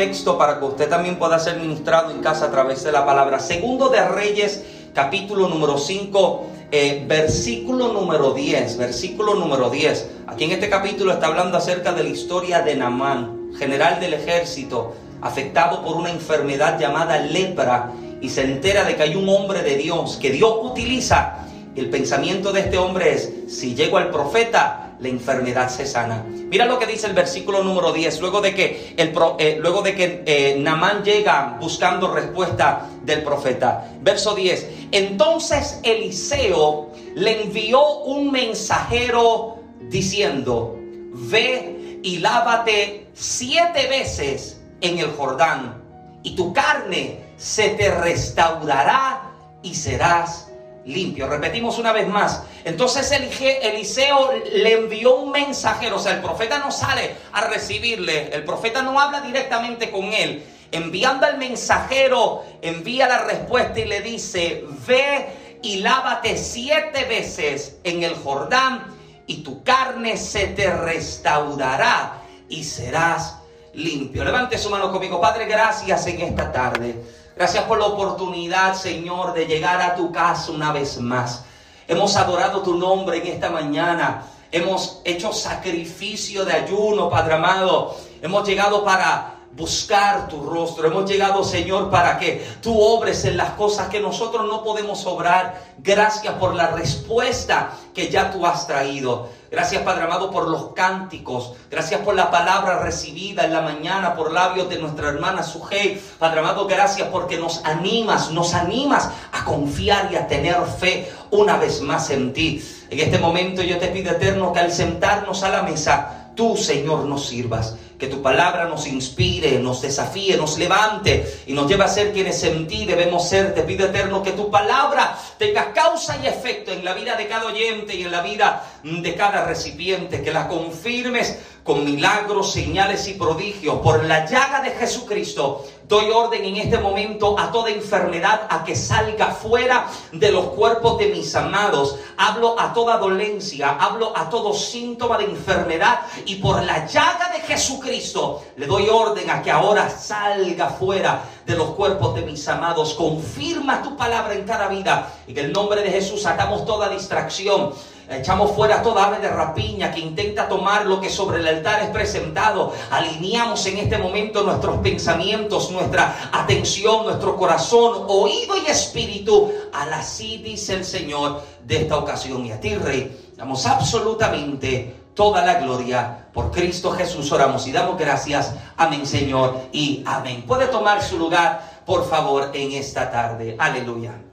Texto para que usted también pueda ser ministrado en casa a través de la palabra. Segundo de Reyes, capítulo número 5, eh, versículo número 10. Versículo número 10. Aquí en este capítulo está hablando acerca de la historia de Namán general del ejército, afectado por una enfermedad llamada lepra, y se entera de que hay un hombre de Dios que Dios utiliza. El pensamiento de este hombre es, si llego al profeta, la enfermedad se sana. Mira lo que dice el versículo número 10, luego de que, el, eh, luego de que eh, Namán llega buscando respuesta del profeta. Verso 10, entonces Eliseo le envió un mensajero diciendo, ve y lávate siete veces en el Jordán, y tu carne se te restaurará y serás limpio. Repetimos una vez más. Entonces Eliseo le envió un mensajero, o sea, el profeta no sale a recibirle, el profeta no habla directamente con él. Enviando al mensajero, envía la respuesta y le dice, ve y lávate siete veces en el Jordán y tu carne se te restaurará y serás limpio. Levante su mano conmigo. Padre, gracias en esta tarde. Gracias por la oportunidad, Señor, de llegar a tu casa una vez más. Hemos adorado tu nombre en esta mañana. Hemos hecho sacrificio de ayuno, Padre amado. Hemos llegado para buscar tu rostro. Hemos llegado, Señor, para que tú obres en las cosas que nosotros no podemos obrar. Gracias por la respuesta que ya tú has traído. Gracias, Padre amado, por los cánticos. Gracias por la palabra recibida en la mañana por labios de nuestra hermana Sujei. Padre amado, gracias porque nos animas, nos animas a confiar y a tener fe una vez más en ti. En este momento yo te pido, eterno, que al sentarnos a la mesa, tú, Señor, nos sirvas que tu palabra nos inspire, nos desafíe, nos levante y nos lleve a ser quienes en ti debemos ser. Te pido eterno que tu palabra tenga causa y efecto en la vida de cada oyente y en la vida de cada recipiente, que la confirmes con milagros, señales y prodigios. Por la llaga de Jesucristo, doy orden en este momento a toda enfermedad a que salga fuera de los cuerpos de mis amados. Hablo a toda dolencia, hablo a todo síntoma de enfermedad y por la llaga de Jesucristo le doy orden a que ahora salga fuera de los cuerpos de mis amados. Confirma tu palabra en cada vida en el nombre de Jesús sacamos toda distracción Echamos fuera toda ave de rapiña que intenta tomar lo que sobre el altar es presentado. Alineamos en este momento nuestros pensamientos, nuestra atención, nuestro corazón, oído y espíritu. Al así dice el Señor de esta ocasión. Y a ti, Rey, damos absolutamente toda la gloria. Por Cristo Jesús oramos y damos gracias. Amén, Señor, y amén. Puede tomar su lugar, por favor, en esta tarde. Aleluya.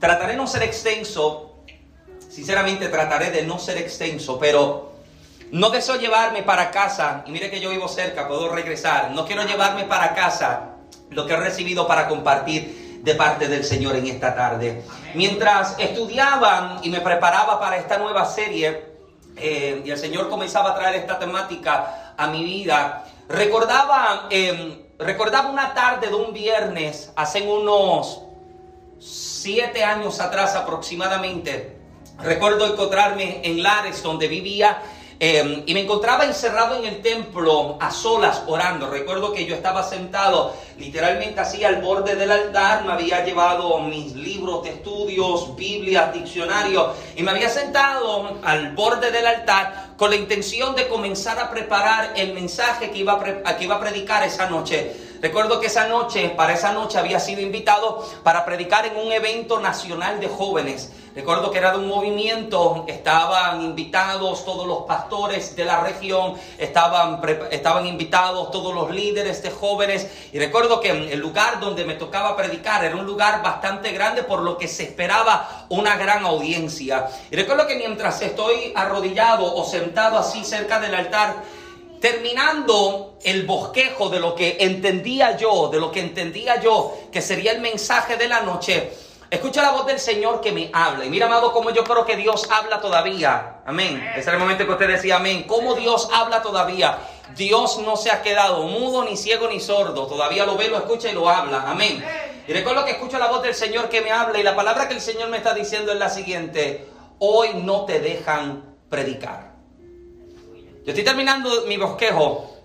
Trataré de no ser extenso, sinceramente trataré de no ser extenso, pero no deseo llevarme para casa, y mire que yo vivo cerca, puedo regresar, no quiero llevarme para casa lo que he recibido para compartir de parte del Señor en esta tarde. Mientras estudiaba y me preparaba para esta nueva serie, eh, y el Señor comenzaba a traer esta temática a mi vida, recordaba, em, recordaba una tarde de un viernes, hace unos siete años atrás aproximadamente, recuerdo encontrarme en Lares, donde vivía eh, y me encontraba encerrado en el templo a solas orando. Recuerdo que yo estaba sentado literalmente así al borde del altar, me había llevado mis libros de estudios, Biblias, diccionario, y me había sentado al borde del altar con la intención de comenzar a preparar el mensaje que iba que iba a predicar esa noche. Recuerdo que esa noche, para esa noche había sido invitado para predicar en un evento nacional de jóvenes. Recuerdo que era de un movimiento, estaban invitados todos los pastores de la región, estaban, estaban invitados todos los líderes de jóvenes. Y recuerdo que el lugar donde me tocaba predicar era un lugar bastante grande, por lo que se esperaba una gran audiencia. Y recuerdo que mientras estoy arrodillado o sentado así cerca del altar, terminando el bosquejo de lo que entendía yo, de lo que entendía yo que sería el mensaje de la noche, escucha la voz del Señor que me habla. Y mira, amado, como yo creo que Dios habla todavía. Amén. Ese era el momento que usted decía amén. ¿Cómo Dios habla todavía? Dios no se ha quedado mudo, ni ciego, ni sordo. Todavía lo ve, lo escucha y lo habla. Amén. Y recuerdo que escucho la voz del Señor que me habla y la palabra que el Señor me está diciendo es la siguiente. Hoy no te dejan predicar. Yo estoy terminando mi bosquejo.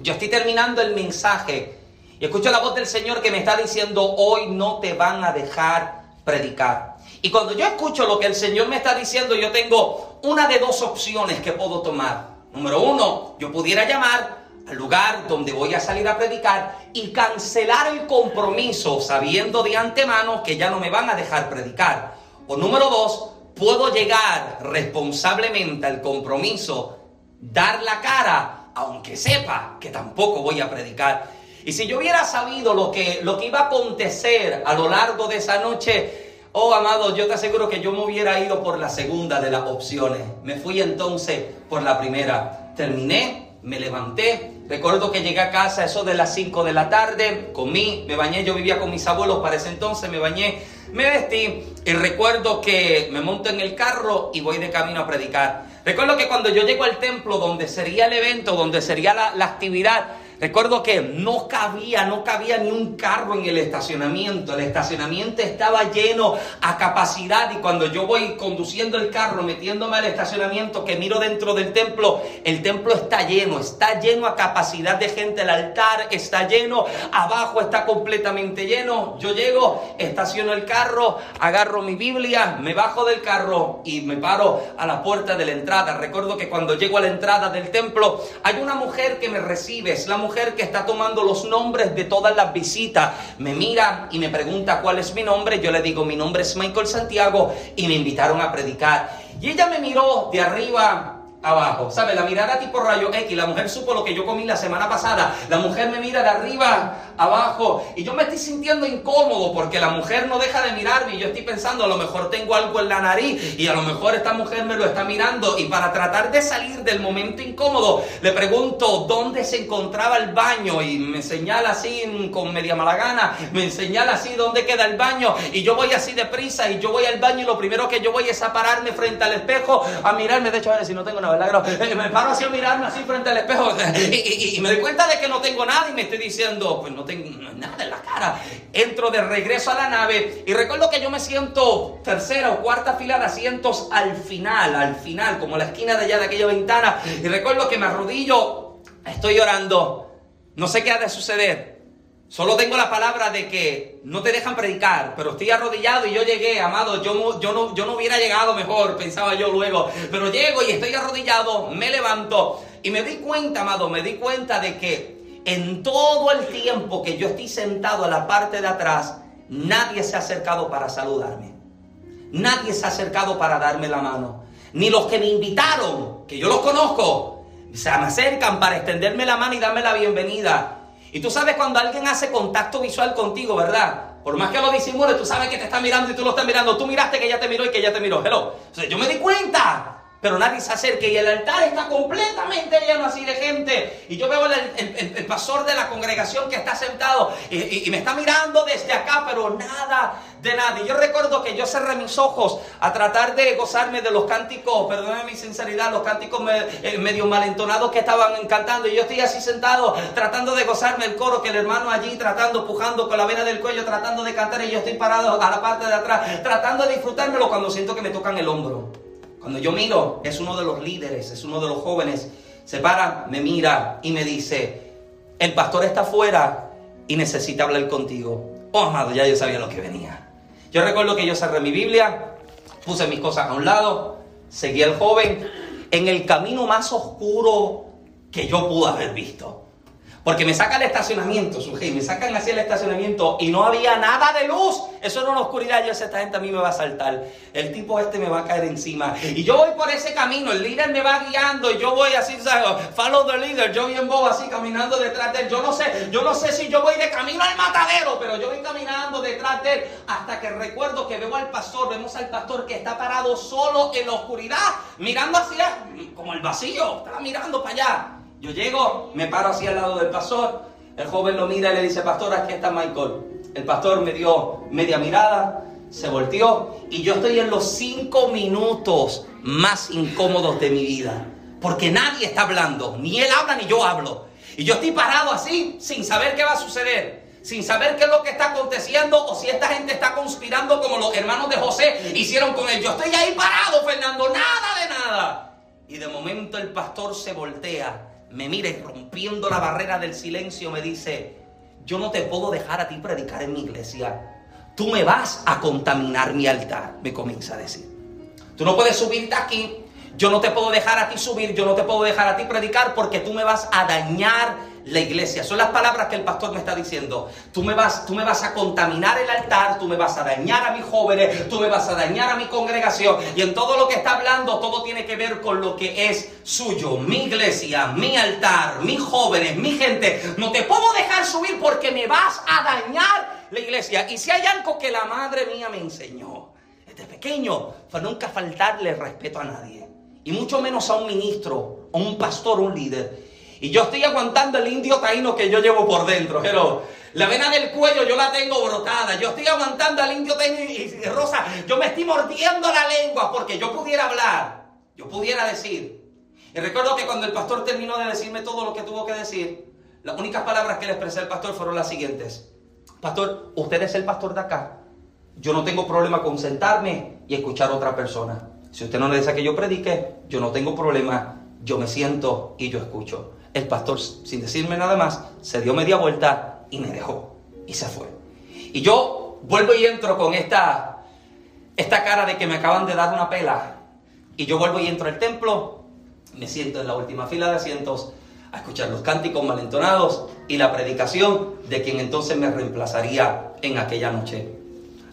Yo estoy terminando el mensaje. Y escucho la voz del Señor que me está diciendo, hoy no te van a dejar predicar. Y cuando yo escucho lo que el Señor me está diciendo, yo tengo una de dos opciones que puedo tomar. Número uno, yo pudiera llamar al lugar donde voy a salir a predicar y cancelar el compromiso sabiendo de antemano que ya no me van a dejar predicar. O número dos, puedo llegar responsablemente al compromiso dar la cara, aunque sepa que tampoco voy a predicar. Y si yo hubiera sabido lo que, lo que iba a acontecer a lo largo de esa noche, oh amado, yo te aseguro que yo me hubiera ido por la segunda de las opciones. Me fui entonces por la primera. Terminé, me levanté. Recuerdo que llegué a casa eso de las 5 de la tarde, comí, me bañé, yo vivía con mis abuelos para ese entonces, me bañé, me vestí y recuerdo que me monto en el carro y voy de camino a predicar. Recuerdo que cuando yo llego al templo donde sería el evento, donde sería la, la actividad, Recuerdo que no cabía, no cabía ni un carro en el estacionamiento. El estacionamiento estaba lleno a capacidad y cuando yo voy conduciendo el carro, metiéndome al estacionamiento, que miro dentro del templo, el templo está lleno, está lleno a capacidad de gente. El altar está lleno, abajo está completamente lleno. Yo llego, estaciono el carro, agarro mi Biblia, me bajo del carro y me paro a la puerta de la entrada. Recuerdo que cuando llego a la entrada del templo, hay una mujer que me recibe, es la mujer mujer que está tomando los nombres de todas las visitas. Me mira y me pregunta cuál es mi nombre. Yo le digo, mi nombre es Michael Santiago y me invitaron a predicar. Y ella me miró de arriba abajo. ¿Sabe? La mirada tipo rayo X. La mujer supo lo que yo comí la semana pasada. La mujer me mira de arriba, abajo. Y yo me estoy sintiendo incómodo porque la mujer no deja de mirarme. Y yo estoy pensando, a lo mejor tengo algo en la nariz. Y a lo mejor esta mujer me lo está mirando. Y para tratar de salir del momento incómodo, le pregunto dónde se encontraba el baño. Y me señala así con media mala gana. Me señala así dónde queda el baño. Y yo voy así deprisa. Y yo voy al baño. Y lo primero que yo voy es a pararme frente al espejo. A mirarme. De hecho, a ver si no tengo nada eh, me paro así a mirarme así frente al espejo y, me doy cuenta de que no tengo nada y me estoy diciendo, pues no tengo nada en la cara. Entro de regreso a la nave y recuerdo que yo me siento tercera o cuarta fila de asientos al final, al final, como la esquina de allá de aquella ventana. Y recuerdo que me arrodillo, estoy llorando, no sé qué ha de suceder. Solo tengo la palabra de que no te dejan predicar, pero estoy arrodillado y yo llegué, amado, yo, yo, no, yo no hubiera llegado mejor, pensaba yo luego, pero llego y estoy arrodillado, me levanto y me di cuenta, amado, me di cuenta de que en todo el tiempo que yo estoy sentado a la parte de atrás, nadie se ha acercado para saludarme, nadie se ha acercado para darme la mano, ni los que me invitaron, que yo los conozco, se me acercan para extenderme la mano y darme la bienvenida. Y tú sabes cuando alguien hace contacto visual contigo, ¿verdad? Por más que lo disimule, tú sabes que te está mirando y tú lo estás mirando. Tú miraste que ella te miró y que ella te miró. Hello. Yo me di cuenta. Pero nadie se acerca y el altar está completamente lleno así de gente. Y yo veo el, pastor de la congregación que está sentado y, me está mirando desde acá, pero nada de nadie. Yo recuerdo que yo cerré mis ojos a tratar de gozarme de los cánticos, perdóneme mi sinceridad, los cánticos eh, medio malentonados que estaban cantando. Y yo estoy así sentado tratando de gozarme el coro que el hermano allí tratando, pujando con la vena del cuello, tratando de cantar. Y yo estoy parado a la parte de atrás, tratando de disfrutármelo cuando siento que me tocan el hombro. Cuando yo miro, es uno de los líderes, es uno de los jóvenes. Se para, me mira y me dice, el pastor está afuera y necesita hablar contigo. Oh, amado, ya yo sabía lo que venía. Yo recuerdo que yo cerré mi Biblia, puse mis cosas a un lado, seguí al joven en el camino más oscuro que yo pude haber visto. Porque me sacan el estacionamiento, suje, me sacan hacia el estacionamiento y no había nada de luz. Eso era una oscuridad. Yo sé, esta gente a mí me va a saltar. El tipo este me va a caer encima. Y yo voy por ese camino, el líder me va guiando y yo voy así, ¿sabes? Follow the leader. Yo bien bobo así caminando detrás de él. Yo no sé, yo no sé si yo voy de camino al matadero, pero yo voy caminando detrás de él hasta que recuerdo que veo al pastor, vemos al pastor que está parado solo en la oscuridad, mirando hacia como el vacío, está mirando para allá. Yo llego, me paro así al lado del pastor, el joven lo mira y le dice, pastor, aquí está Michael. El pastor me dio media mirada, se volteó y yo estoy en los cinco minutos más incómodos de mi vida. Porque nadie está hablando, ni él habla ni yo hablo. Y yo estoy parado así, sin saber qué va a suceder, sin saber qué es lo que está aconteciendo o si esta gente está conspirando como los hermanos de José hicieron con él. Yo estoy ahí parado, Fernando, nada de nada. Y de momento el pastor se voltea me mira y rompiendo la barrera del silencio me dice, yo no te puedo dejar a ti predicar en mi iglesia. Tú me vas a contaminar mi altar, me comienza a decir. Tú no puedes subirte aquí. Yo no te puedo dejar a ti subir, yo no te puedo dejar a ti predicar porque tú me vas a dañar la iglesia. Son las palabras que el pastor me está diciendo. Tú me vas, tú me vas a contaminar el altar, tú me vas a dañar a mis jóvenes, tú me vas a dañar a mi congregación. Y en todo lo que está hablando, todo tiene que ver con lo que es suyo. Mi iglesia, mi altar, mis jóvenes, mi gente. No te puedo dejar subir porque me vas a dañar la iglesia. Y si hay algo que la madre mía me enseñó desde pequeño, fue nunca faltarle respeto a nadie. Y mucho menos a un ministro, a un pastor, un líder. Y yo estoy aguantando el indio taíno que yo llevo por dentro, pero la vena del cuello yo la tengo brotada. Yo estoy aguantando al indio taíno y, Rosa, yo me estoy mordiendo la lengua porque yo pudiera hablar, yo pudiera decir. Y recuerdo que cuando el pastor terminó de decirme todo lo que tuvo que decir, las únicas palabras que le expresé al pastor fueron las siguientes. Pastor, usted es el pastor de acá. Yo no tengo problema con sentarme y escuchar a otra persona. Si usted no le dice que yo predique, yo no tengo problema. Yo me siento y yo escucho. El pastor, sin decirme nada más, se dio media vuelta y me dejó. Y se fue. Y yo vuelvo y entro con esta, esta cara de que me acaban de dar una pela. Y yo vuelvo y entro al templo, me siento en la última fila de asientos a escuchar los cánticos malentonados y la predicación de quien entonces me reemplazaría en aquella noche.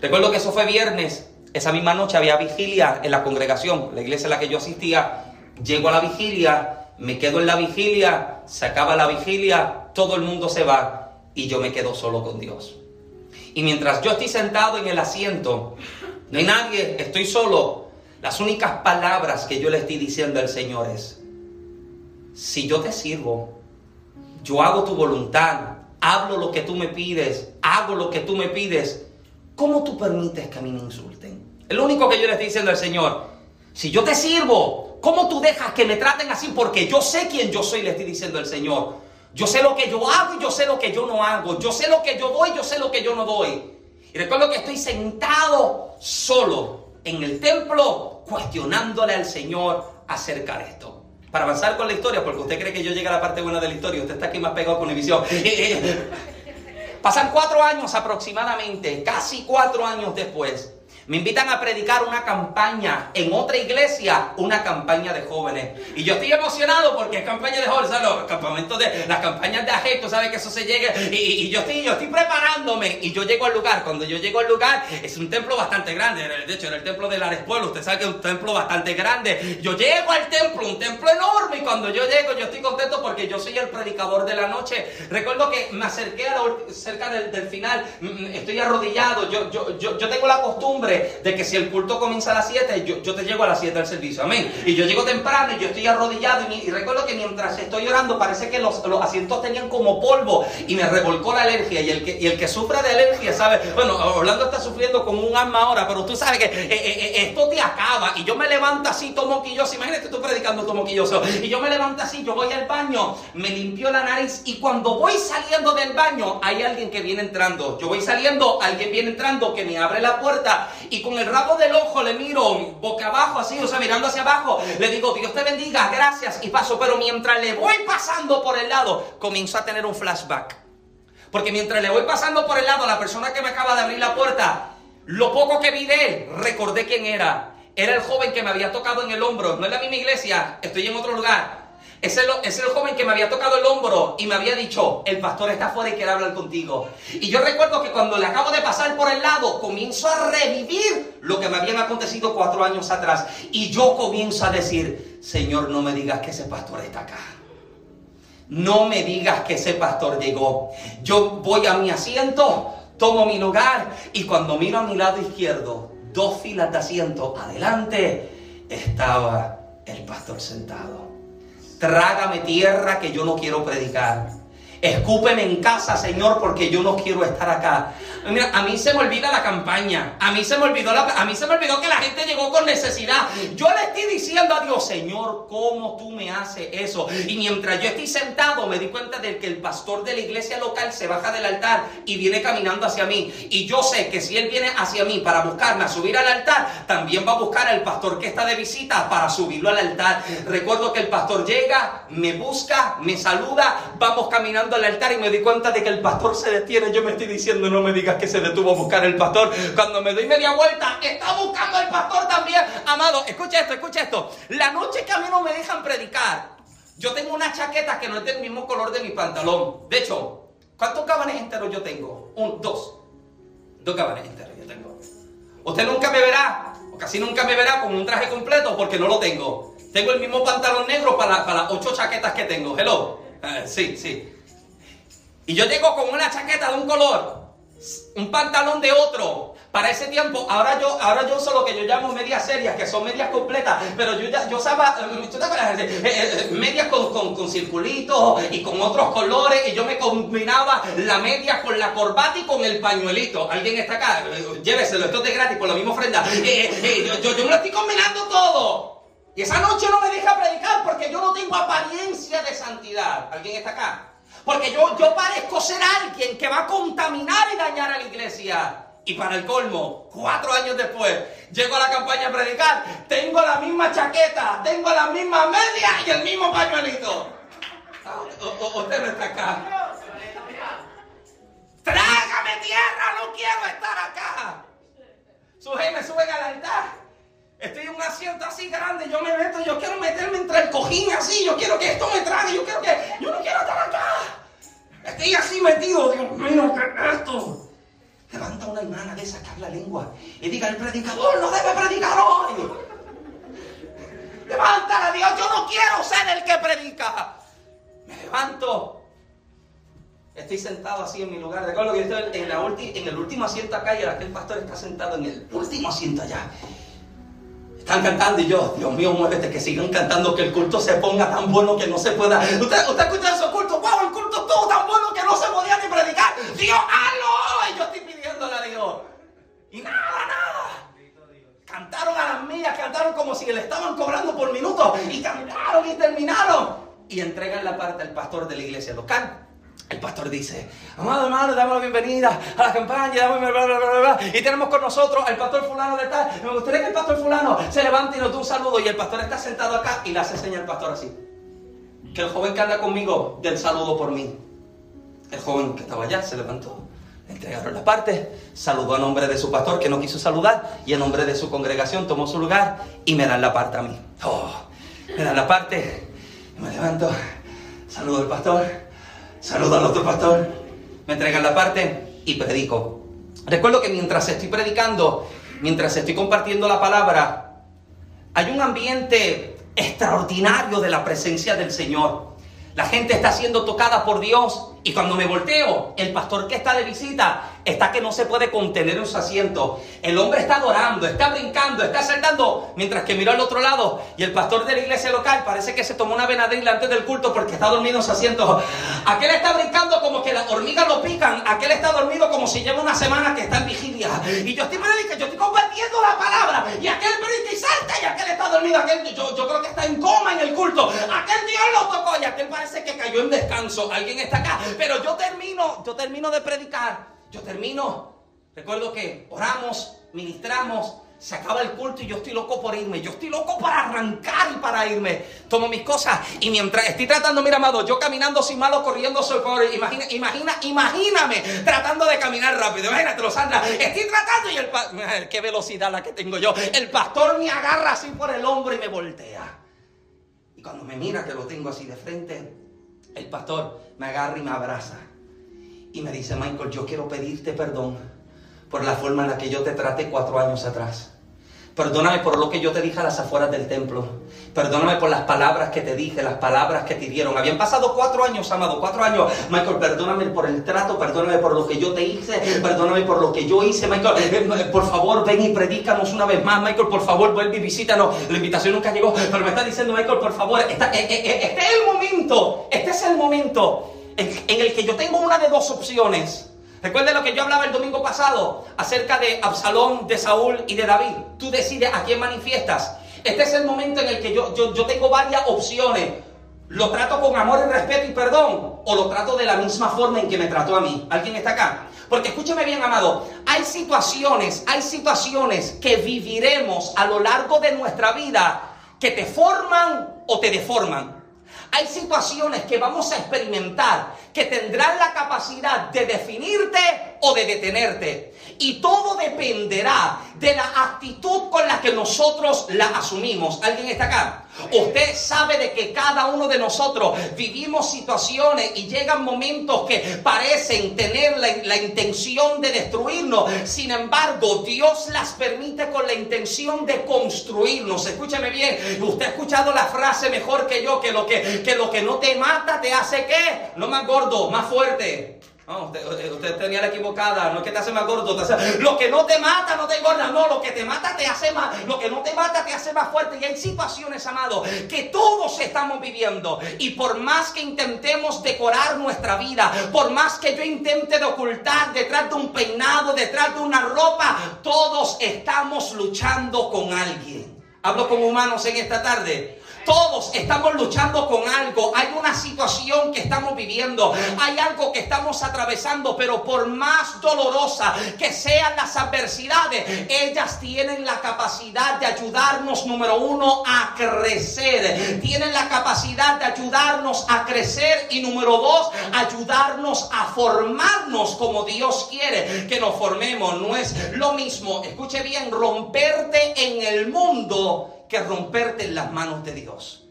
Recuerdo que eso fue viernes. Esa misma noche había vigilia en la congregación, la iglesia en la que yo asistía. Llego a la vigilia me quedo en la vigilia, se acaba la vigilia, todo el mundo se va y yo me quedo solo con Dios. Y mientras yo estoy sentado en el asiento, no hay nadie, estoy solo, las únicas palabras que yo le estoy diciendo al Señor es, si yo te sirvo, yo hago tu voluntad, hablo lo que tú me pides, hago lo que tú me pides, ¿cómo tú permites que a mí me insulten? Es lo único que yo le estoy diciendo al Señor, si yo te sirvo, ¿Cómo tú dejas que me traten así? Porque yo sé quién yo soy, le estoy diciendo el Señor. Yo sé lo que yo hago y yo sé lo que yo no hago. Yo sé lo que yo doy, yo sé lo que yo no doy. Y recuerdo que estoy sentado solo en el templo cuestionándole al Señor acerca de esto. Para avanzar con la historia, porque usted cree que yo llegue a la parte buena de la historia, usted está aquí más pegado con la visión. Pasan cuatro años aproximadamente, casi cuatro años después. Me invitan a predicar una campaña en otra iglesia, una campaña de jóvenes. Y yo estoy emocionado porque es campaña de jóvenes. Los campamentos de las campañas de ajeto, ¿sabes? Que eso se llegue. Y, yo, estoy, yo estoy preparándome. Y yo llego al lugar. Cuando yo llego al lugar, es un templo bastante grande. De hecho, en el templo de Lares Pueblo, usted sabe que es un templo bastante grande. Yo llego al templo, un templo enorme. Y cuando yo llego, yo estoy contento porque yo soy el predicador de la noche. Recuerdo que me acerqué a la, cerca del, final. Mm, mm, estoy arrodillado. Yo, yo, yo tengo la costumbre de que si el culto comienza a las 7, yo, yo te llego a las 7 al servicio. Amén. Y yo llego temprano y yo estoy arrodillado y, recuerdo que mientras estoy orando parece que los, los, asientos tenían como polvo y me revolcó la alergia. Y el que, y el que sufre de alergia, ¿sabe? Bueno, Orlando está sufriendo como un alma ahora, pero tú sabes que eh, eh, eh, esto te acaba. Y yo me levanto así, tomo quilloso. Imagínate tú predicando tomo quilloso. Y yo yo me levanto así, yo voy al baño, me limpio la nariz y cuando voy saliendo del baño hay alguien que viene entrando. Yo voy saliendo, alguien viene entrando que me abre la puerta y con el rabo del ojo le miro boca abajo así, o sea, mirando hacia abajo, le digo, Dios te bendiga, gracias y paso. Pero mientras le voy pasando por el lado, comienzo a tener un flashback. Porque mientras le voy pasando por el lado a la persona que me acaba de abrir la puerta, lo poco que vi de él, recordé quién era. Era el joven que me había tocado en el hombro. No es la misma iglesia, estoy en otro lugar. Es el, es el, joven que me había tocado el hombro y me había dicho, el pastor está fuera y quiere hablar contigo. Y yo recuerdo que cuando le acabo de pasar por el lado, comienzo a revivir lo que me habían acontecido cuatro años atrás. Y yo comienzo a decir, Señor, no me digas que ese pastor está acá. No me digas que ese pastor llegó. Yo voy a mi asiento, tomo mi lugar y cuando miro a mi lado izquierdo, dos filas de asiento adelante, estaba el pastor sentado. Trágame tierra que yo no quiero predicar. Escúpeme en casa, Señor, porque yo no quiero estar acá. Mira, a mí se me olvida la campaña. A mí se me olvidó la, a mí se me olvidó que la gente llegó con necesidad. Yo le estoy diciendo a Dios, Señor, ¿cómo tú me haces eso? Y mientras yo estoy sentado, me di cuenta de que el pastor de la iglesia local se baja del altar y viene caminando hacia mí. Y yo sé que si él viene hacia mí para buscarme a subir al altar, también va a buscar al pastor que está de visita para subirlo al altar. Recuerdo que el pastor llega, me busca, me saluda, vamos caminando al altar y me di cuenta de que el pastor se detiene. Yo me estoy diciendo, no me digas que se detuvo a buscar el pastor. Cuando me doy media vuelta, está buscando el pastor también. Amado, escucha esto, escucha esto. La noche que a mí no me dejan predicar, yo tengo una chaqueta que no es del mismo color de mi pantalón. De hecho, ¿cuántos cabanes enteros yo tengo? Un, dos. Dos cabanes enteros yo tengo. Usted nunca me verá, o casi nunca me verá con un traje completo porque no lo tengo. Tengo el mismo pantalón negro para, para ocho chaquetas que tengo. Hello. Uh, sí, sí. Y yo llego con una chaqueta de un color, un pantalón de otro. Para ese tiempo, ahora yo, ahora yo uso lo que yo llamo medias serias, que son medias completas, pero yo ya, yo usaba, medias con, con, con, circulitos y con otros colores, y yo me combinaba la media con la corbata y con el pañuelito. ¿Alguien está acá? Lléveselo, esto es de gratis, por la misma ofrenda. yo, yo, yo me lo estoy combinando todo. Y esa noche no me deja predicar porque yo no tengo apariencia de santidad. ¿Alguien está acá? Porque yo, yo parezco ser alguien que va a contaminar y dañar a la iglesia. Y para el colmo, cuatro años después, llego a la campaña a predicar, tengo la misma chaqueta, tengo la misma media y el mismo pañuelito. usted no está acá. Trágame tierra, no quiero estar acá. Suje me suben al altar. Estoy en un asiento así grande, yo me meto, yo quiero meterme entre el cojín así, yo quiero que esto me trague, yo quiero que, yo no quiero estar acá. Estoy así metido, Dios mío, ¿qué es esto? Levanta una hermana de sacar la lengua y diga, el predicador no debe predicar hoy. Levántala, Dios, yo no quiero ser el que predica. Me levanto. Estoy sentado así en mi lugar. Recuerdo que estoy en, la en el último asiento acá y aquel pastor está sentado en el último asiento allá. Están cantando y yo, Dios mío, muévete, que sigan cantando, que el culto se ponga tan bueno que no se pueda. Usted, usted escucha esos cultos, wow, el culto estuvo tan bueno que no se podía ni predicar. Dios, hazlo. Y yo estoy pidiéndole a Dios. Y nada, nada. Cantaron a las mías, cantaron como si le estaban cobrando por minutos. Y cantaron y terminaron. Y entregan la parte al pastor de la iglesia local. El pastor dice, amado hermano, damos la bienvenida a la campaña, bla, bla, bla, y tenemos con nosotros al pastor fulano de tal. Me gustaría que el pastor fulano se levante y nos dé un saludo. Y el pastor está sentado acá y le hace señal al pastor así. Que el joven que anda conmigo dé el saludo por mí. El joven que estaba allá se levantó, le entregaron la parte, saludó a nombre de su pastor que no quiso saludar y en nombre de su congregación tomó su lugar y me dan la parte a mí. Oh, me dan la parte, me levanto, saludo al pastor saludo al otro pastor, me entregan la parte y predico. Recuerdo que mientras estoy predicando, mientras estoy compartiendo la palabra, hay un ambiente extraordinario de la presencia del Señor. La gente está siendo tocada por Dios y cuando me volteo, el pastor que está de visita está que no se puede contener en su asiento. El hombre está adorando, está brincando, está saltando, mientras que miro al otro lado y el pastor de la iglesia local parece que se tomó una venadilla antes del culto porque está dormido en su asiento. Aquel está brincando como que las hormigas lo pican, aquel está dormido como si lleva una semana que está en vigilia. Y yo estoy predicando, yo estoy compartiendo la palabra y aquel brinca y salta y aquel está dormido, aquel yo, yo creo que está en coma en el culto. Aquel él parece que cayó en descanso. Alguien está acá. Pero yo termino, yo termino de predicar. Yo termino. Recuerdo que oramos, ministramos, se acaba el culto y yo estoy loco por irme. Yo estoy loco para arrancar y para irme. Tomo mis cosas y mientras estoy tratando, mira, amado, yo caminando sin malo, corriendo soy pobre. Imagina, imagina, imagíname tratando de caminar rápido. Imagínatelo, Sandra. Estoy tratando y el qué velocidad la que tengo yo. El pastor me agarra así por el hombro y me voltea. Y cuando me mira que lo tengo así de frente, el pastor me agarra y me abraza. Y me dice, Michael, yo quiero pedirte perdón por la forma en la que yo te traté cuatro años atrás. Perdóname por lo que yo te dije a las afueras del templo. Perdóname por las palabras que te dije, las palabras que te dieron. Habían pasado cuatro años, amado, cuatro años. Michael, perdóname por el trato, perdóname por lo que yo te hice, perdóname por lo que yo hice. Michael, eh, eh, por favor, ven y predícanos una vez más. Michael, por favor, vuelve y visítanos. La invitación nunca llegó, pero me está diciendo, Michael, por favor, eh, este es el momento, este es el momento en el que yo tengo una de dos opciones. Recuerden lo que yo hablaba el domingo pasado acerca de Absalón, de Saúl y de David. Tú decides a quién manifiestas. Este es el momento en el que yo, yo, tengo varias opciones. ¿Lo trato con amor y respeto y perdón? ¿O lo trato de la misma forma en que me trató a mí? ¿Alguien está acá? Porque escúcheme bien, amado. Hay situaciones, hay situaciones que viviremos a lo largo de nuestra vida que te forman o te deforman. Hay situaciones que vamos a experimentar que tendrán la capacidad de definirte o de detenerte. Y todo dependerá de la actitud con la que nosotros la asumimos. ¿Alguien está acá? Usted sabe de que cada uno de nosotros vivimos situaciones y llegan momentos que parecen tener la, intención de destruirnos. Sin embargo, Dios las permite con la intención de construirnos. Escúcheme bien. Usted ha escuchado la frase mejor que yo, que lo que, que, lo que no te mata te hace qué? No más gordo, más fuerte. No, usted, tenía la equivocada, no es que te hace más gordo, lo que no te mata no te engorda, no, lo que te mata te hace más, lo que no te mata te hace más fuerte. Y hay situaciones, amado, que todos estamos viviendo. Y por más que intentemos decorar nuestra vida, por más que yo intente ocultar detrás de un peinado, detrás de una ropa, todos estamos luchando con alguien. Hablo con humanos en esta tarde. Todos estamos luchando con algo. Hay una situación que estamos viviendo. Hay algo que estamos atravesando. Pero por más dolorosa que sean las adversidades, ellas tienen la capacidad de ayudarnos, número uno, a crecer. Tienen la capacidad de ayudarnos a crecer. Y número dos, ayudarnos a formarnos como Dios quiere que nos formemos. No es lo mismo, escuche bien, romperte en el mundo que romperte en las manos de Dios.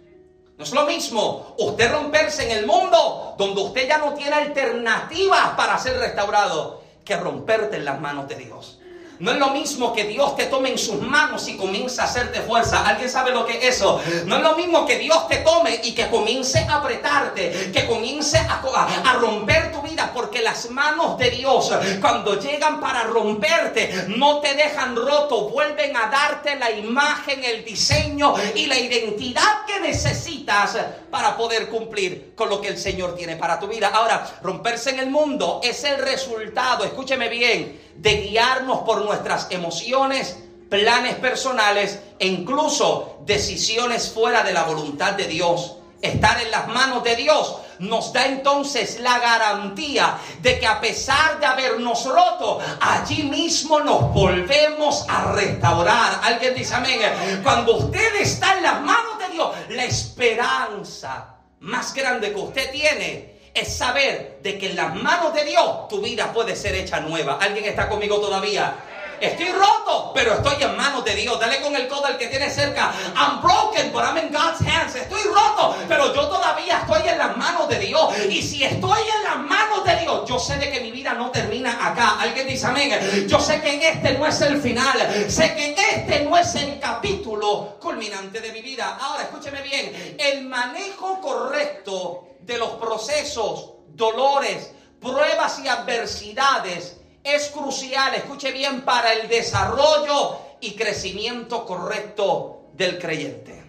No es lo mismo usted romperse en el mundo donde usted ya no tiene alternativas para ser restaurado que romperte en las manos de Dios. No es lo mismo que Dios te tome en sus manos y comience a hacerte fuerza. ¿Alguien sabe lo que es eso? No es lo mismo que Dios te tome y que comience a apretarte, que comience a, a, romper tu vida, porque las manos de Dios cuando llegan para romperte no te dejan roto, vuelven a darte la imagen, el diseño y la identidad que necesitas para poder cumplir con lo que el Señor tiene para tu vida. Ahora, romperse en el mundo es el resultado, escúcheme bien, de guiarnos por nuestras emociones, planes personales e incluso decisiones fuera de la voluntad de Dios. Estar en las manos de Dios nos da entonces la garantía de que a pesar de habernos roto, allí mismo nos volvemos a restaurar. Alguien dice amén. Cuando usted está en las manos de Dios, la esperanza más grande que usted tiene es saber de que en las manos de Dios tu vida puede ser hecha nueva. ¿Alguien está conmigo todavía? Estoy roto, pero estoy en manos de Dios. Dale con el codo al que tiene cerca. I'm broken, but I'm in God's hands. Estoy roto, pero yo todavía estoy en las manos de Dios. Y si estoy en las manos de Dios, yo sé de que mi vida no termina acá. Alguien dice amén. Yo sé que este no es el final. Sé que este no es el capítulo culminante de mi vida. Ahora, escúcheme bien. El manejo correcto de los procesos, dolores, pruebas y adversidades es crucial, escuche bien, para el desarrollo y crecimiento correcto del creyente.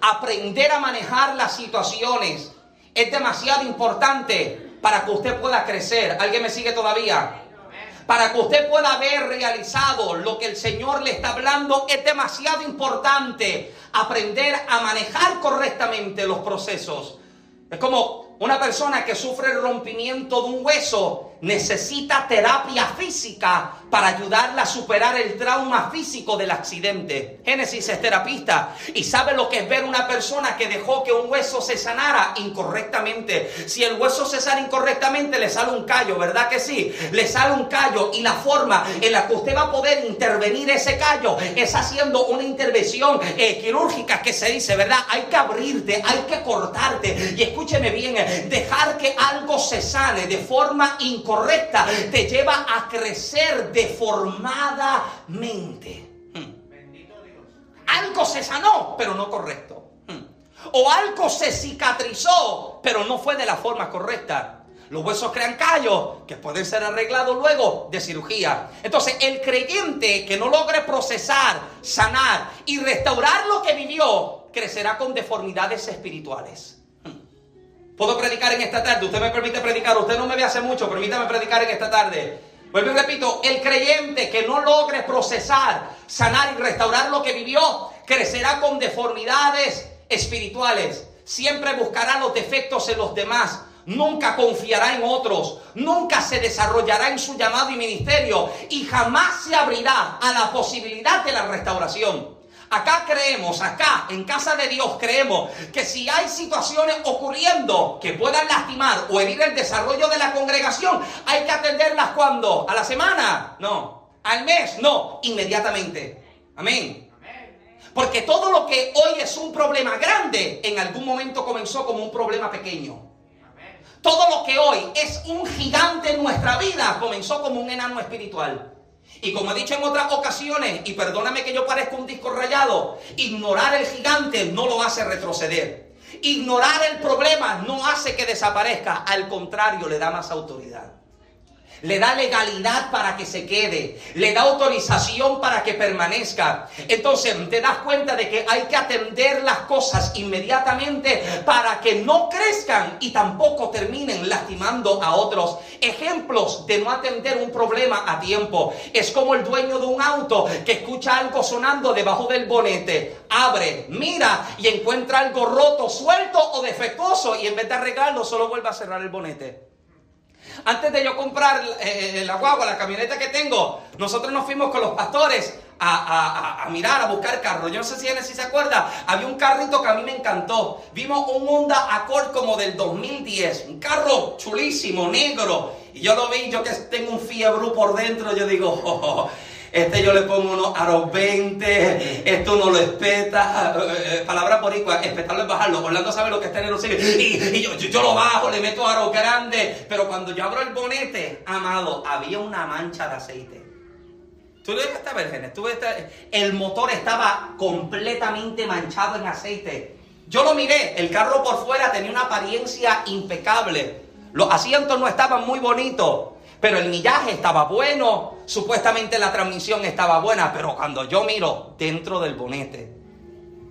Aprender a manejar las situaciones es demasiado importante para que usted pueda crecer. ¿Alguien me sigue todavía? Para que usted pueda haber realizado lo que el Señor le está hablando, es demasiado importante aprender a manejar correctamente los procesos Es como una persona que sufre el rompimiento de un hueso necesita terapia física para ayudarla a superar el trauma físico del accidente. Génesis es terapista y sabe lo que es ver una persona que dejó que un hueso se sanara incorrectamente. Si el hueso se sana incorrectamente, le sale un callo, ¿verdad que sí? Le sale un callo y la forma en la que usted va a poder intervenir ese callo es haciendo una intervención eh, quirúrgica que se dice, ¿verdad? Hay que abrirte, hay que cortarte. Y escúcheme bien, dejar que algo se sane de forma incorrecta correcta te lleva a crecer deformadamente. Hmm. Algo se sanó, pero no correcto. Hmm. O algo se cicatrizó, pero no fue de la forma correcta. Los huesos crean callos que pueden ser arreglados luego de cirugía. Entonces, el creyente que no logre procesar, sanar y restaurar lo que vivió, crecerá con deformidades espirituales. Puedo predicar en esta tarde. Usted me permite predicar. Usted no me ve hace mucho. Permítame predicar en esta tarde. Vuelvo y repito, el creyente que no logre procesar, sanar y restaurar lo que vivió, crecerá con deformidades espirituales. Siempre buscará los defectos en los demás. Nunca confiará en otros. Nunca se desarrollará en su llamado y ministerio. Y jamás se abrirá a la posibilidad de la restauración. Acá creemos, acá en casa de Dios creemos que si hay situaciones ocurriendo que puedan lastimar o herir el desarrollo de la congregación, hay que atenderlas cuando? ¿A la semana? No. ¿Al mes? No. Inmediatamente. Amén. Porque todo lo que hoy es un problema grande, en algún momento comenzó como un problema pequeño. Todo lo que hoy es un gigante en nuestra vida comenzó como un enano espiritual. Y como he dicho en otras ocasiones, y perdóname que yo parezca un disco rayado, ignorar el gigante no lo hace retroceder. Ignorar el problema no hace que desaparezca, al contrario, le da más autoridad le da legalidad para que se quede, le da autorización para que permanezca. Entonces te das cuenta de que hay que atender las cosas inmediatamente para que no crezcan y tampoco terminen lastimando a otros. Ejemplos de no atender un problema a tiempo. Es como el dueño de un auto que escucha algo sonando debajo del bonete, abre, mira y encuentra algo roto, suelto o defectuoso y en vez de arreglarlo solo vuelve a cerrar el bonete. Antes de yo comprar eh, la guagua, la camioneta que tengo, nosotros nos fuimos con los pastores a, mirar, a buscar carros. Yo no sé si si se acuerda, había un carrito que a mí me encantó. Vimos un Honda Accord como del 2010, un carro chulísimo, negro. Y yo lo vi, yo que tengo un fiebre por dentro, yo digo, oh, oh, oh este yo le pongo unos aros 20, esto no lo espeta, eh, eh, palabra por igual, espetarlo es bajarlo, Orlando sabe lo que es tener un y, y yo, yo, lo bajo, le meto aros grandes, pero cuando yo abro el bonete, amado, había una mancha de aceite. Tú lo esta vérgenes, tú el motor estaba completamente manchado en aceite. Yo lo miré, el carro por fuera tenía una apariencia impecable. Los asientos no estaban muy bonitos, pero el millaje estaba bueno, supuestamente la transmisión estaba buena, pero cuando yo miro dentro del bonete,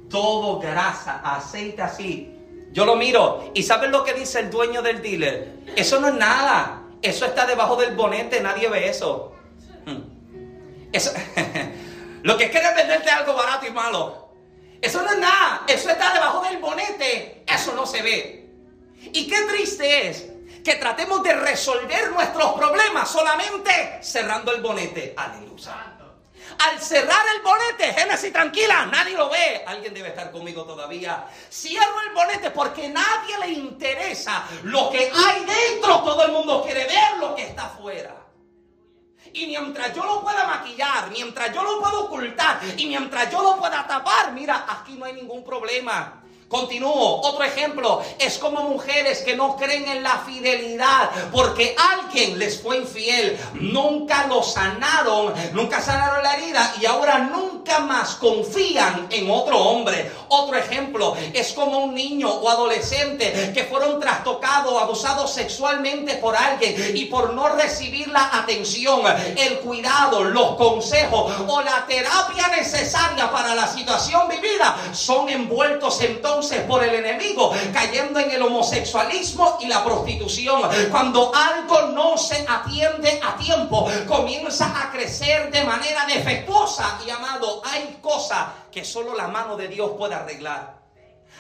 todo grasa, aceite así, yo lo miro y ¿saben lo que dice el dueño del dealer? Eso no es nada, eso está debajo del bonete, nadie ve eso. Hmm. Eso, lo que quiere venderte algo barato y malo. Eso no es nada, eso está debajo del bonete, eso no se ve. Y qué triste es que tratemos de resolver nuestros problemas solamente cerrando el bonete. Aleluya. Al cerrar el bonete, Génesis tranquila, nadie lo ve. Alguien debe estar conmigo todavía. Cierro el bonete porque nadie le interesa lo que hay dentro. Todo el mundo quiere ver lo que está afuera. Y mientras yo lo pueda maquillar, mientras yo lo pueda ocultar y mientras yo lo pueda tapar, mira, aquí no hay ningún problema. Continúo, otro ejemplo. Es como mujeres que no creen en la fidelidad porque alguien les fue infiel, nunca lo sanaron, nunca sanaron la herida y ahora nunca más confían en otro hombre. Otro ejemplo. Es como un niño o adolescente que fueron trastocados abusados sexualmente por alguien y por no recibir la atención, el cuidado, los consejos o la terapia necesaria para la situación vivida, son envueltos en todo por el enemigo, cayendo en el homosexualismo y la prostitución. Cuando algo no se atiende a tiempo, comienza a crecer de manera defectuosa. Y amado, hay cosas que solo la mano de Dios puede arreglar.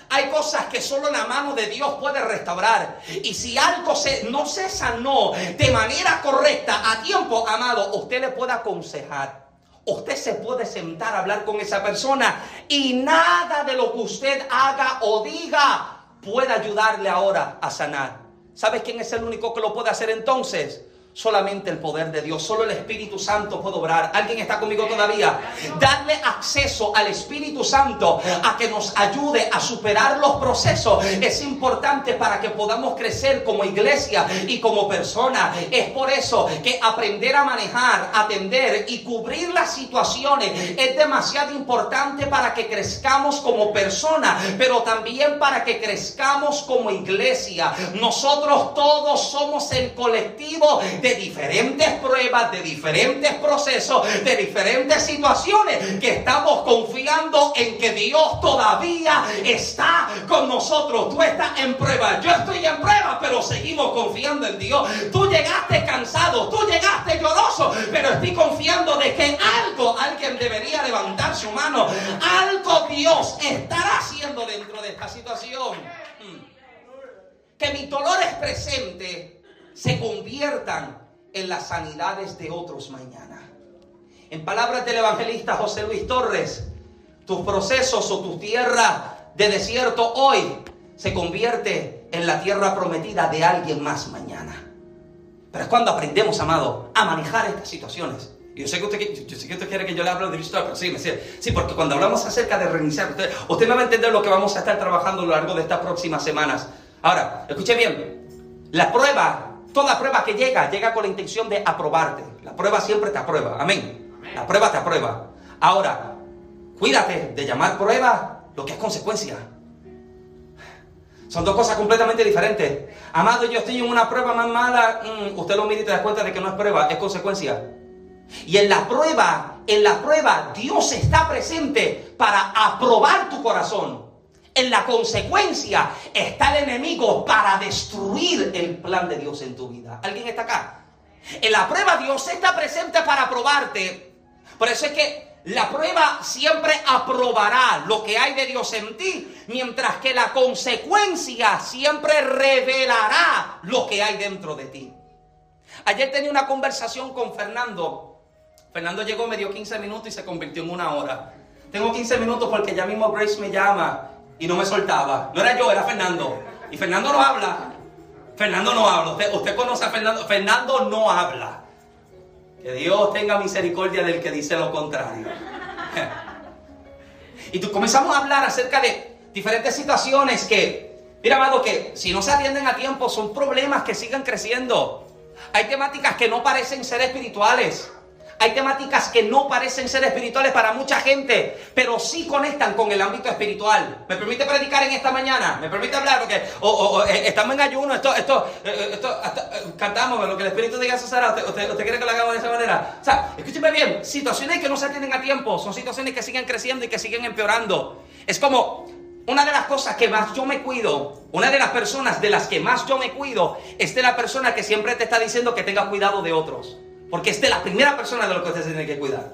Hay cosas que solo la mano de Dios puede restaurar. Y si algo se, no se sanó de manera correcta, a tiempo, amado, usted le puede aconsejar. Usted se puede sentar a hablar con esa persona y nada de lo que usted haga o diga puede ayudarle ahora a sanar. ¿Sabes quién es el único que lo puede hacer entonces? Solamente el poder de Dios, solo el Espíritu Santo puede obrar. ¿Alguien está conmigo todavía? Darle acceso al Espíritu Santo a que nos ayude a superar los procesos es importante para que podamos crecer como iglesia y como persona. Es por eso que aprender a manejar, atender y cubrir las situaciones es demasiado importante para que crezcamos como persona, pero también para que crezcamos como iglesia. Nosotros todos somos el colectivo de de diferentes pruebas, de diferentes procesos, de diferentes situaciones, que estamos confiando en que Dios todavía está con nosotros. Tú estás en prueba, yo estoy en prueba, pero seguimos confiando en Dios. Tú llegaste cansado, tú llegaste lloroso, pero estoy confiando de que algo, alguien debería levantar su mano, algo Dios estará haciendo dentro de esta situación. Hmm. Que mis dolores presentes se conviertan en las sanidades de otros mañana. En palabras del evangelista José Luis Torres, tus procesos o tu tierra de desierto hoy se convierte en la tierra prometida de alguien más mañana. Pero es cuando aprendemos, amado, a manejar estas situaciones. Yo sé que usted, que quiere que yo le hable de historia, pero sí, sí, porque cuando hablamos acerca de reiniciar, usted, usted me va a entender lo que vamos a estar trabajando a lo largo de estas próximas semanas. Ahora, escuche bien, la prueba Toda prueba que llega, llega con la intención de aprobarte. La prueba siempre te aprueba. Amén. La prueba te aprueba. Ahora, cuídate de llamar prueba lo que es consecuencia. Son dos cosas completamente diferentes. Amado, yo estoy en una prueba más mala. Mm, usted lo mira y te da cuenta de que no es prueba, es consecuencia. Y en la prueba, en la prueba, Dios está presente para aprobar tu corazón en la consecuencia está el enemigo para destruir el plan de Dios en tu vida. ¿Alguien está acá? En la prueba Dios está presente para probarte. Por eso es que la prueba siempre aprobará lo que hay de Dios en ti, mientras que la consecuencia siempre revelará lo que hay dentro de ti. Ayer tenía una conversación con Fernando. Fernando llegó, me dio 15 minutos y se convirtió en una hora. Tengo 15 minutos porque ya mismo Grace me llama y no me soltaba. No era yo, era Fernando. Y Fernando no habla. Fernando no habla. Usted, conoce a Fernando. Fernando no habla. Que Dios tenga misericordia del que dice lo contrario. y tú comenzamos a hablar acerca de diferentes situaciones que, mira, amado, que si no se atienden a tiempo son problemas que siguen creciendo. Hay temáticas que no parecen ser espirituales. Hay temáticas que no parecen ser espirituales para mucha gente, pero sí conectan con el ámbito espiritual. ¿Me permite predicar en esta mañana? ¿Me permite hablar? Porque eh, estamos en ayuno, esto, esto, eh, esto eh, cantamos, lo que el Espíritu diga a Sara, ¿usted, usted, quiere que lo hagamos de esa manera? O sea, escúcheme bien, situaciones que no se atienden a tiempo, son situaciones que siguen creciendo y que siguen empeorando. Es como una de las cosas que más yo me cuido, una de las personas de las que más yo me cuido, es de la persona que siempre te está diciendo que tenga cuidado de otros. Porque es de la primera persona de lo que usted se tiene que cuidar.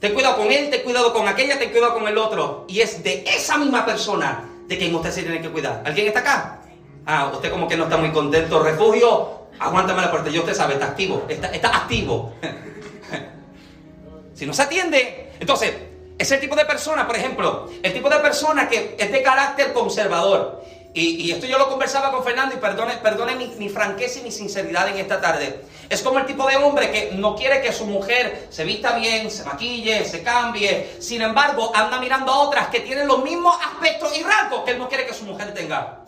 Ten cuidado con él, ten cuidado con aquella, ten cuidado con el otro. Y es de esa misma persona de quien usted se tiene que cuidar. ¿Alguien está acá? Ah, usted como que no está muy contento. Refugio, aguántame la puerta. Yo usted sabe, está activo. Está, está activo. si no se atiende, entonces, es el tipo de persona, por ejemplo, el tipo de persona que es de carácter conservador. Y, esto yo lo conversaba con Fernando y perdone, perdone mi, mi, franqueza y mi sinceridad en esta tarde. Es como el tipo de hombre que no quiere que su mujer se vista bien, se maquille, se cambie. Sin embargo, anda mirando a otras que tienen los mismos aspectos y rasgos que él no quiere que su mujer tenga.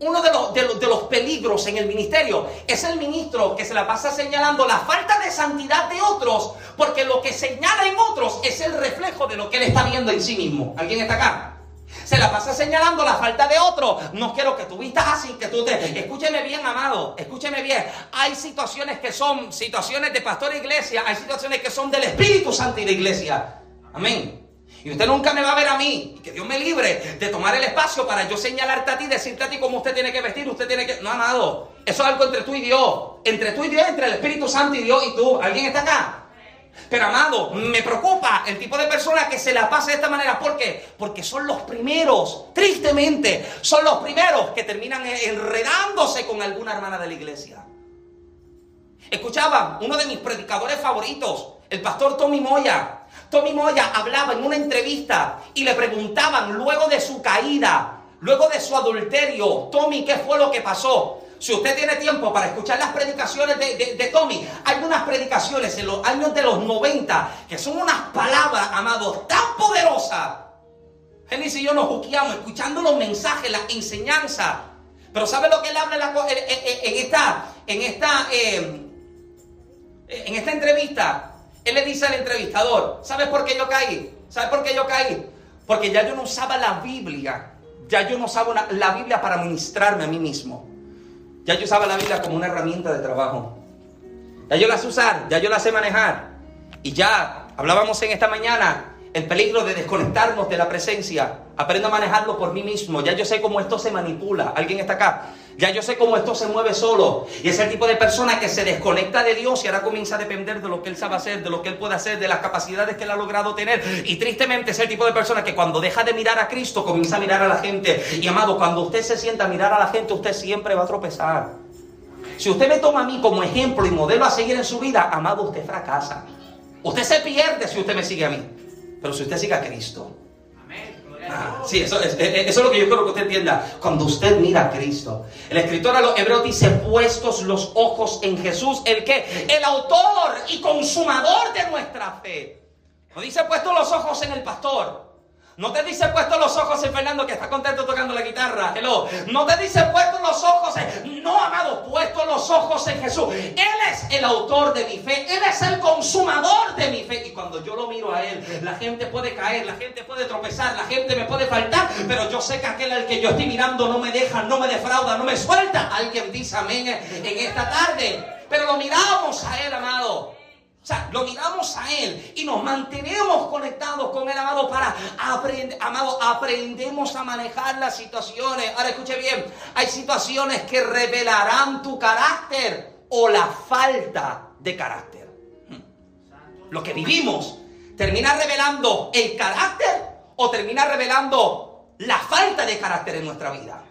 Uno de los, de, los, de los peligros en el ministerio es el ministro que se la pasa señalando la falta de santidad de otros, porque lo que señala en otros es el reflejo de lo que él está viendo en sí mismo. ¿Alguien está acá? Se la pasa señalando la falta de otro. No quiero que tú vistas así, que tú te... Escúcheme bien, amado. Escúcheme bien. Hay situaciones que son situaciones de pastor e iglesia. Hay situaciones que son del Espíritu Santo y de iglesia. Amén. Y usted nunca me va a ver a mí. Y que Dios me libre de tomar el espacio para yo señalarte a ti, decirte a ti cómo usted tiene que vestir. Usted tiene que... No, amado. Eso es algo entre tú y Dios. Entre tú y Dios, entre el Espíritu Santo y Dios y tú. ¿Alguien está acá? Pero amado, me preocupa el tipo de persona que se la pasa de esta manera. ¿Por qué? Porque son los primeros, tristemente, son los primeros que terminan enredándose con alguna hermana de la iglesia. Escuchaba uno de mis predicadores favoritos, el pastor Tommy Moya. Tommy Moya hablaba en una entrevista y le preguntaban luego de su caída, luego de su adulterio, Tommy, ¿qué fue lo que pasó? Si usted tiene tiempo para escuchar las predicaciones de, Tommy, hay unas predicaciones en los años de los 90 que son unas palabras, amados, tan poderosas. Genesis y yo nos juqueamos escuchando los mensajes, las enseñanzas. Pero ¿sabe lo que él habla en, esta, en, esta, em, en esta entrevista? Él le dice al entrevistador, ¿sabes por qué yo caí? ¿Sabes por qué yo caí? Porque ya yo no usaba la Biblia. Ya yo no usaba la Biblia para ministrarme a mí mismo. Ya yo usaba la Biblia como una herramienta de trabajo. Ya yo la sé usar, ya yo la sé manejar. Y ya hablábamos en esta mañana el peligro de desconectarnos de la presencia. Aprendo a manejarlo por mí mismo. Ya yo sé cómo esto se manipula. ¿Alguien está acá? Ya yo sé cómo esto se mueve solo. Y es el tipo de persona que se desconecta de Dios y ahora comienza a depender de lo que Él sabe hacer, de lo que Él puede hacer, de las capacidades que Él ha logrado tener. Y tristemente es el tipo de persona que cuando deja de mirar a Cristo comienza a mirar a la gente. Y amado, cuando usted se sienta a mirar a la gente, usted siempre va a tropezar. Si usted me toma a mí como ejemplo y modelo a seguir en su vida, amado, usted fracasa. Usted se pierde si usted me sigue a mí. Pero si usted sigue a Cristo, Sí, eso, es, eso es lo que yo quiero que usted entienda. Cuando usted mira a Cristo, el escritor a los hebreos dice: puestos los ojos en Jesús, el que, el autor y consumador de nuestra fe. No dice puestos los ojos en el pastor, no te dice puesto los ojos en Fernando que está contento tocando la guitarra. Hello. No te dice puesto los ojos en... No, amado, puesto los ojos en Jesús. Él es el autor de mi fe. Él es el consumador de mi fe. Y cuando yo lo miro a Él, la gente puede caer, la gente puede tropezar, la gente me puede faltar. Pero yo sé que aquel al que yo estoy mirando no me deja, no me defrauda, no me suelta. Alguien dice amén en esta tarde. Pero lo miramos a Él, amado. Sea, lo miramos a Él y nos mantenemos conectados con el amado para aprender, amado, aprendemos a manejar las situaciones. Ahora escuche bien, hay situaciones que revelarán tu carácter o la falta de carácter. Hmm. Lo que vivimos termina revelando el carácter o termina revelando la falta de carácter en nuestra vida.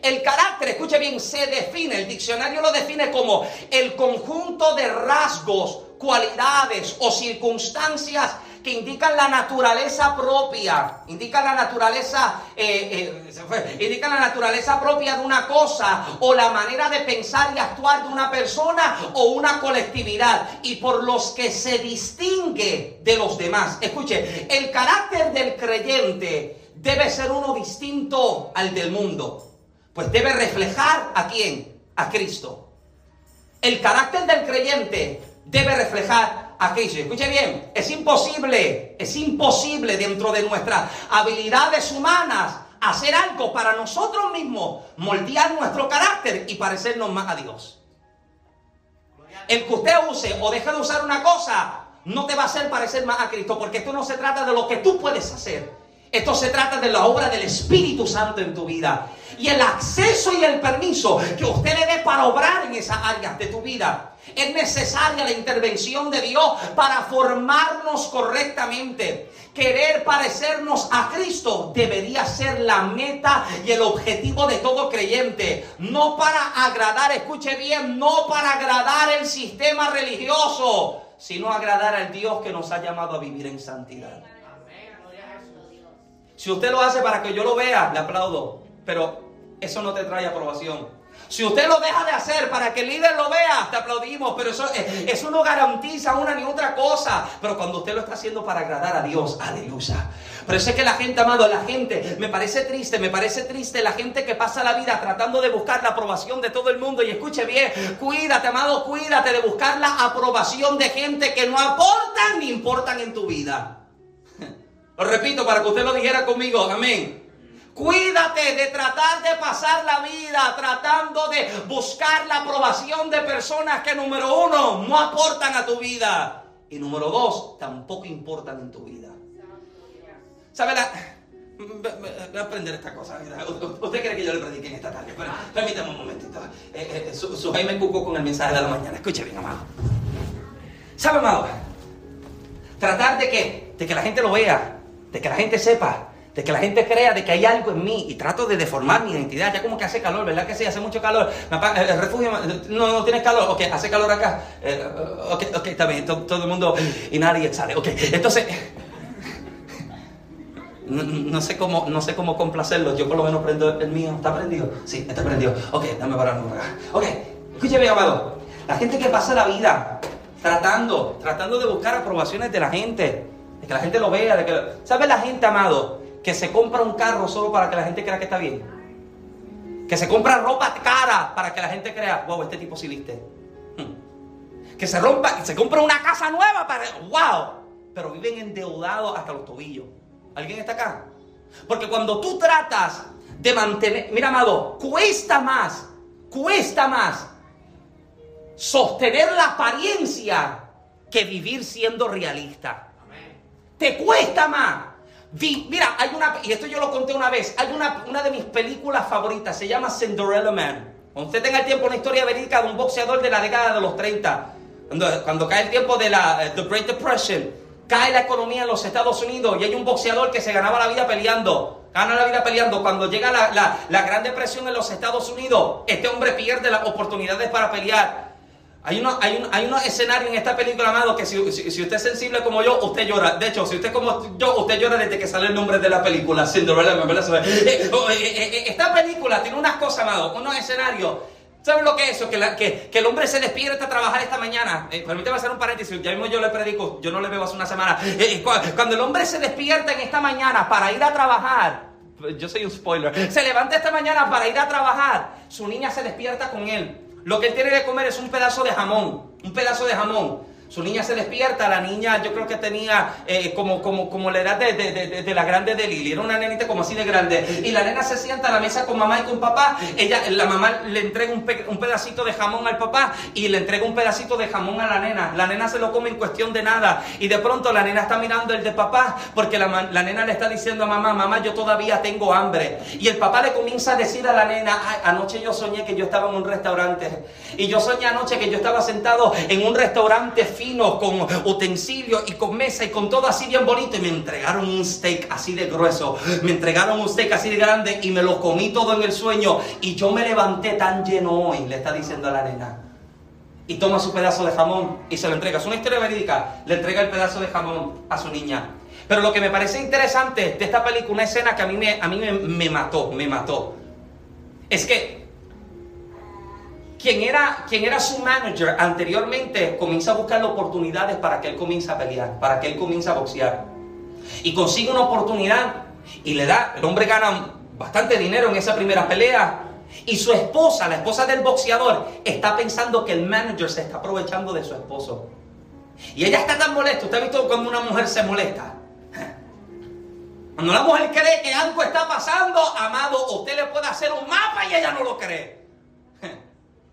El carácter, escuche bien, se define, el diccionario lo define como el conjunto de rasgos cualidades o circunstancias que indican la naturaleza propia, indican la naturaleza, eh, eh, indican la naturaleza propia de una cosa o la manera de pensar y actuar de una persona o una colectividad y por los que se distingue de los demás. Escuche, el carácter del creyente debe ser uno distinto al del mundo, pues debe reflejar a quién, a Cristo. El carácter del creyente debe reflejar a Cristo. Escuche bien, es imposible, es imposible dentro de nuestras habilidades humanas hacer algo para nosotros mismos, moldear nuestro carácter y parecernos más a Dios. El que usted use o deje de usar una cosa no te va a hacer parecer más a Cristo, porque esto no se trata de lo que tú puedes hacer. Esto se trata de la obra del Espíritu Santo en tu vida y el acceso y el permiso que usted le dé para obrar en esas áreas de tu vida. Es necesaria la intervención de Dios para formarnos correctamente. Querer parecernos a Cristo debería ser la meta y el objetivo de todo creyente. No para agradar, escuche bien, no para agradar el sistema religioso, sino agradar al Dios que nos ha llamado a vivir en santidad. Si usted lo hace para que yo lo vea, le aplaudo. Pero eso no te trae aprobación. Si usted lo deja de hacer para que el líder lo vea, te aplaudimos, pero eso, eh, eso no garantiza una ni otra cosa. Pero cuando usted lo está haciendo para agradar a Dios, aleluya. Pero sé que la gente, amado, la gente, me parece triste, me parece triste la gente que pasa la vida tratando de buscar la aprobación de todo el mundo. Y escuche bien, cuídate, amado, cuídate de buscar la aprobación de gente que no aportan ni importan en tu vida. Lo repito para que usted lo dijera conmigo, amén. Cuídate de tratar de pasar la vida tratando de buscar la aprobación de personas que número uno no aportan a tu vida y número dos tampoco importan en tu vida. ¿Sabe la? Voy a aprender esta cosa. ¿Usted cree que yo le predique en esta tarde? permítame un momentito. Eh, eh, su, Jaime cucó con el mensaje de la mañana. Escuche bien, amado. ¿Sabe, amado? Tratar de que, de que la gente lo vea, de que la gente sepa, de que la gente crea de que hay algo en mí y trato de deformar mi identidad. Ya como que hace calor, ¿verdad que sí? Hace mucho calor. El refugio, no, no tienes calor. Ok, hace calor acá. Eh, ok, ok, está bien. Todo, el mundo y nadie sale. Ok, entonces. No, sé cómo, no sé cómo complacerlo. Yo por lo menos prendo el mío. ¿Está prendido? Sí, está prendido. Ok, dame para acá. Ok, escúcheme, amado. La gente que pasa la vida tratando, tratando de buscar aprobaciones de la gente, de que la gente lo vea, de que... ¿Sabe la gente, amado? Que se compra un carro solo para que la gente crea que está bien. Que se compra ropa cara para que la gente crea, wow, este tipo sí viste. Hmm. Que se rompa, se compra una casa nueva para, wow, pero viven endeudados hasta los tobillos. ¿Alguien está acá? Porque cuando tú tratas de mantener, mira amado, cuesta más, cuesta más sostener la apariencia que vivir siendo realista. Te cuesta más mira, hay una, y esto yo lo conté una vez, hay una, una de mis películas favoritas, se llama Cinderella Man. Cuando usted tenga el tiempo, una historia verídica de un boxeador de la década de los 30, cuando, cuando cae el tiempo de la eh, the Great Depression, cae la economía en los Estados Unidos y hay un boxeador que se ganaba la vida peleando. Gana la vida peleando. Cuando llega la, la, la Gran Depresión en los Estados Unidos, este hombre pierde las oportunidades para pelear hay, uno, hay, un, hay unos escenarios en esta película, amado, que si, usted es sensible como yo, usted llora. De hecho, si usted es como yo, usted llora desde que sale el nombre de la película, Cinderella. Eh, oh, eh, eh, esta película tiene unas cosas, amado, unos escenarios. ¿Saben lo que es eso? Que, que, que, el hombre se despierta a trabajar esta mañana. permítame hacer un paréntesis, ya mismo yo le predico, yo no le veo hace una semana. cuando el hombre se despierta en esta mañana para ir a trabajar, yo soy un spoiler, se levanta esta mañana para ir a trabajar, su niña se despierta con él. Lo que él tiene que comer es un pedazo de jamón, un pedazo de jamón. Su niña se despierta, la niña yo creo que tenía eh, como, como, como la edad de, de, de, la grande de Lili, era una nenita como así de grande. Y la nena se sienta a la mesa con mamá y con papá, ella, la mamá le entrega un, un, pedacito de jamón al papá y le entrega un pedacito de jamón a la nena. La nena se lo come en cuestión de nada y de pronto la nena está mirando el de papá porque la, la nena le está diciendo a mamá, mamá yo todavía tengo hambre. Y el papá le comienza a decir a la nena, anoche yo soñé que yo estaba en un restaurante y yo soñé anoche que yo estaba sentado en un restaurante fino, con utensilios y con mesa y con todo así bien bonito. Y me entregaron un steak así de grueso. Me entregaron un steak así de grande y me lo comí todo en el sueño. Y yo me levanté tan lleno hoy, le está diciendo a la nena. Y toma su pedazo de jamón y se lo entrega. Es una historia verídica. Le entrega el pedazo de jamón a su niña. Pero lo que me parece interesante de esta película, una escena que a mí me, a mí me, me mató, me mató. Es que quien era, quien era su manager anteriormente comienza a buscar oportunidades para que él comience a pelear, para que él comience a boxear. Y consigue una oportunidad y le da, el hombre gana bastante dinero en esa primera pelea. Y su esposa, la esposa del boxeador, está pensando que el manager se está aprovechando de su esposo. Y ella está tan molesta. ¿Usted ha visto cuando una mujer se molesta? Cuando la mujer cree que algo está pasando, amado, usted le puede hacer un mapa y ella no lo cree.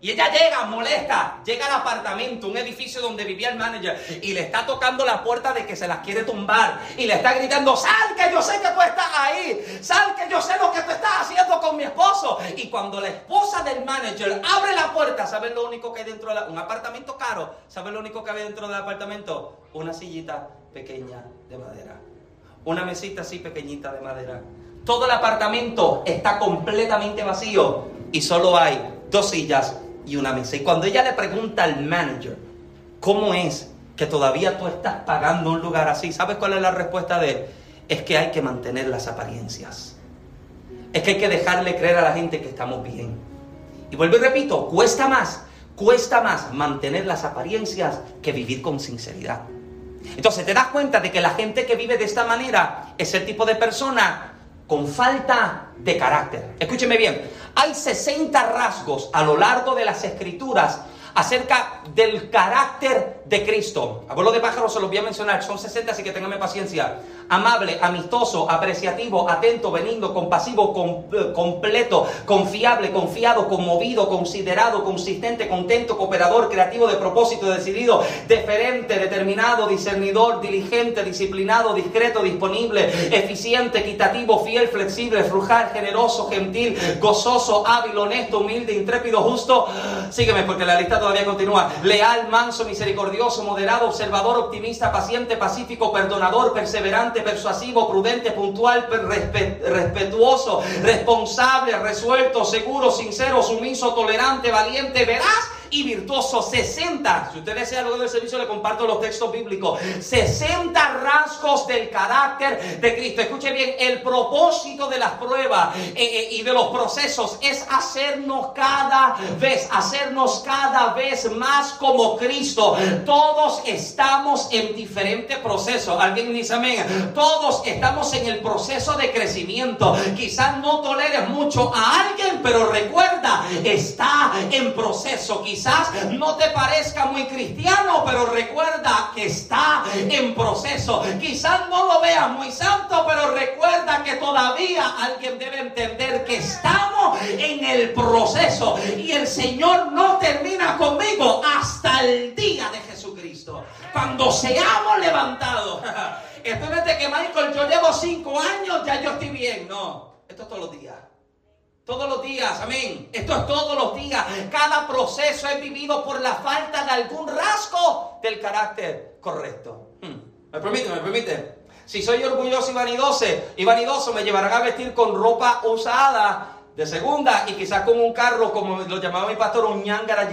Y ella llega molesta, llega al apartamento, un edificio donde vivía el manager, y le está tocando la puerta de que se las quiere tumbar. Y le está gritando, sal que yo sé que tú estás ahí, sal que yo sé lo que tú estás haciendo con mi esposo. Y cuando la esposa del manager abre la puerta, ¿saben lo único que hay dentro de un apartamento caro? ¿Saben lo único que hay dentro del apartamento? Una sillita pequeña de madera. Una mesita así pequeñita de madera. Todo el apartamento está completamente vacío y solo hay dos sillas y una mesa. Y cuando ella le pregunta al manager, ¿cómo es que todavía tú estás pagando un lugar así? ¿Sabes cuál es la respuesta de él? Es que hay que mantener las apariencias. Es que hay que dejarle creer a la gente que estamos bien. Y vuelvo y repito, cuesta más, cuesta más mantener las apariencias que vivir con sinceridad. Entonces te das cuenta de que la gente que vive de esta manera es el tipo de persona con falta de carácter. Escúcheme bien, hay 60 rasgos a lo largo de las escrituras acerca del carácter de Cristo. Abuelo de pájaros se los voy a mencionar, son 60, así que ténganme paciencia. Amable, amistoso, apreciativo, atento, benigno, compasivo, eh, completo, confiable, confiado, conmovido, considerado, consistente, contento, cooperador, creativo, de propósito, decidido, deferente, determinado, discernidor, diligente, disciplinado, discreto, disponible, eficiente, equitativo, fiel, flexible, frugal, generoso, gentil, gozoso, hábil, honesto, humilde, intrépido, justo. Sígueme porque la lista todavía continúa. Leal, manso, misericordioso, moderado, observador, optimista, paciente, pacífico, perdonador, perseverante, persuasivo, prudente, puntual, respetuoso, responsable, resuelto, seguro, sincero, sumiso, tolerante, valiente, veraz y virtuoso. 60. Si usted desea luego del servicio, le comparto los textos bíblicos. 60 rasgos del carácter de Cristo. Escuche bien, el propósito de las pruebas eh, eh, y de los procesos es hacernos cada vez, hacernos cada vez más como Cristo. Todos estamos en diferentes procesos. Alguien dice amén. Todos estamos en el proceso de crecimiento. Quizás no toleres mucho a alguien, pero recuerda, está en proceso. Quizás Quizás no te parezca muy cristiano, pero recuerda que está en proceso. Quizás no lo veas muy santo, pero recuerda que todavía alguien debe entender que estamos en el proceso. Y el Señor no termina conmigo hasta el día de Jesucristo. Cuando seamos levantados. Esto que Michael, yo llevo cinco años, ya yo estoy bien. No, esto es todos los días. Todos los días, amén. Esto es todos los días. Cada proceso es vivido por la falta de algún rasgo del carácter correcto. Hmm. ¿Me permite? ¿Me permite? Si soy orgulloso y vanidoso, y vanidoso, me llevarán a vestir con ropa usada de segunda y quizás con un carro, como lo llamaba mi pastor, un ñangara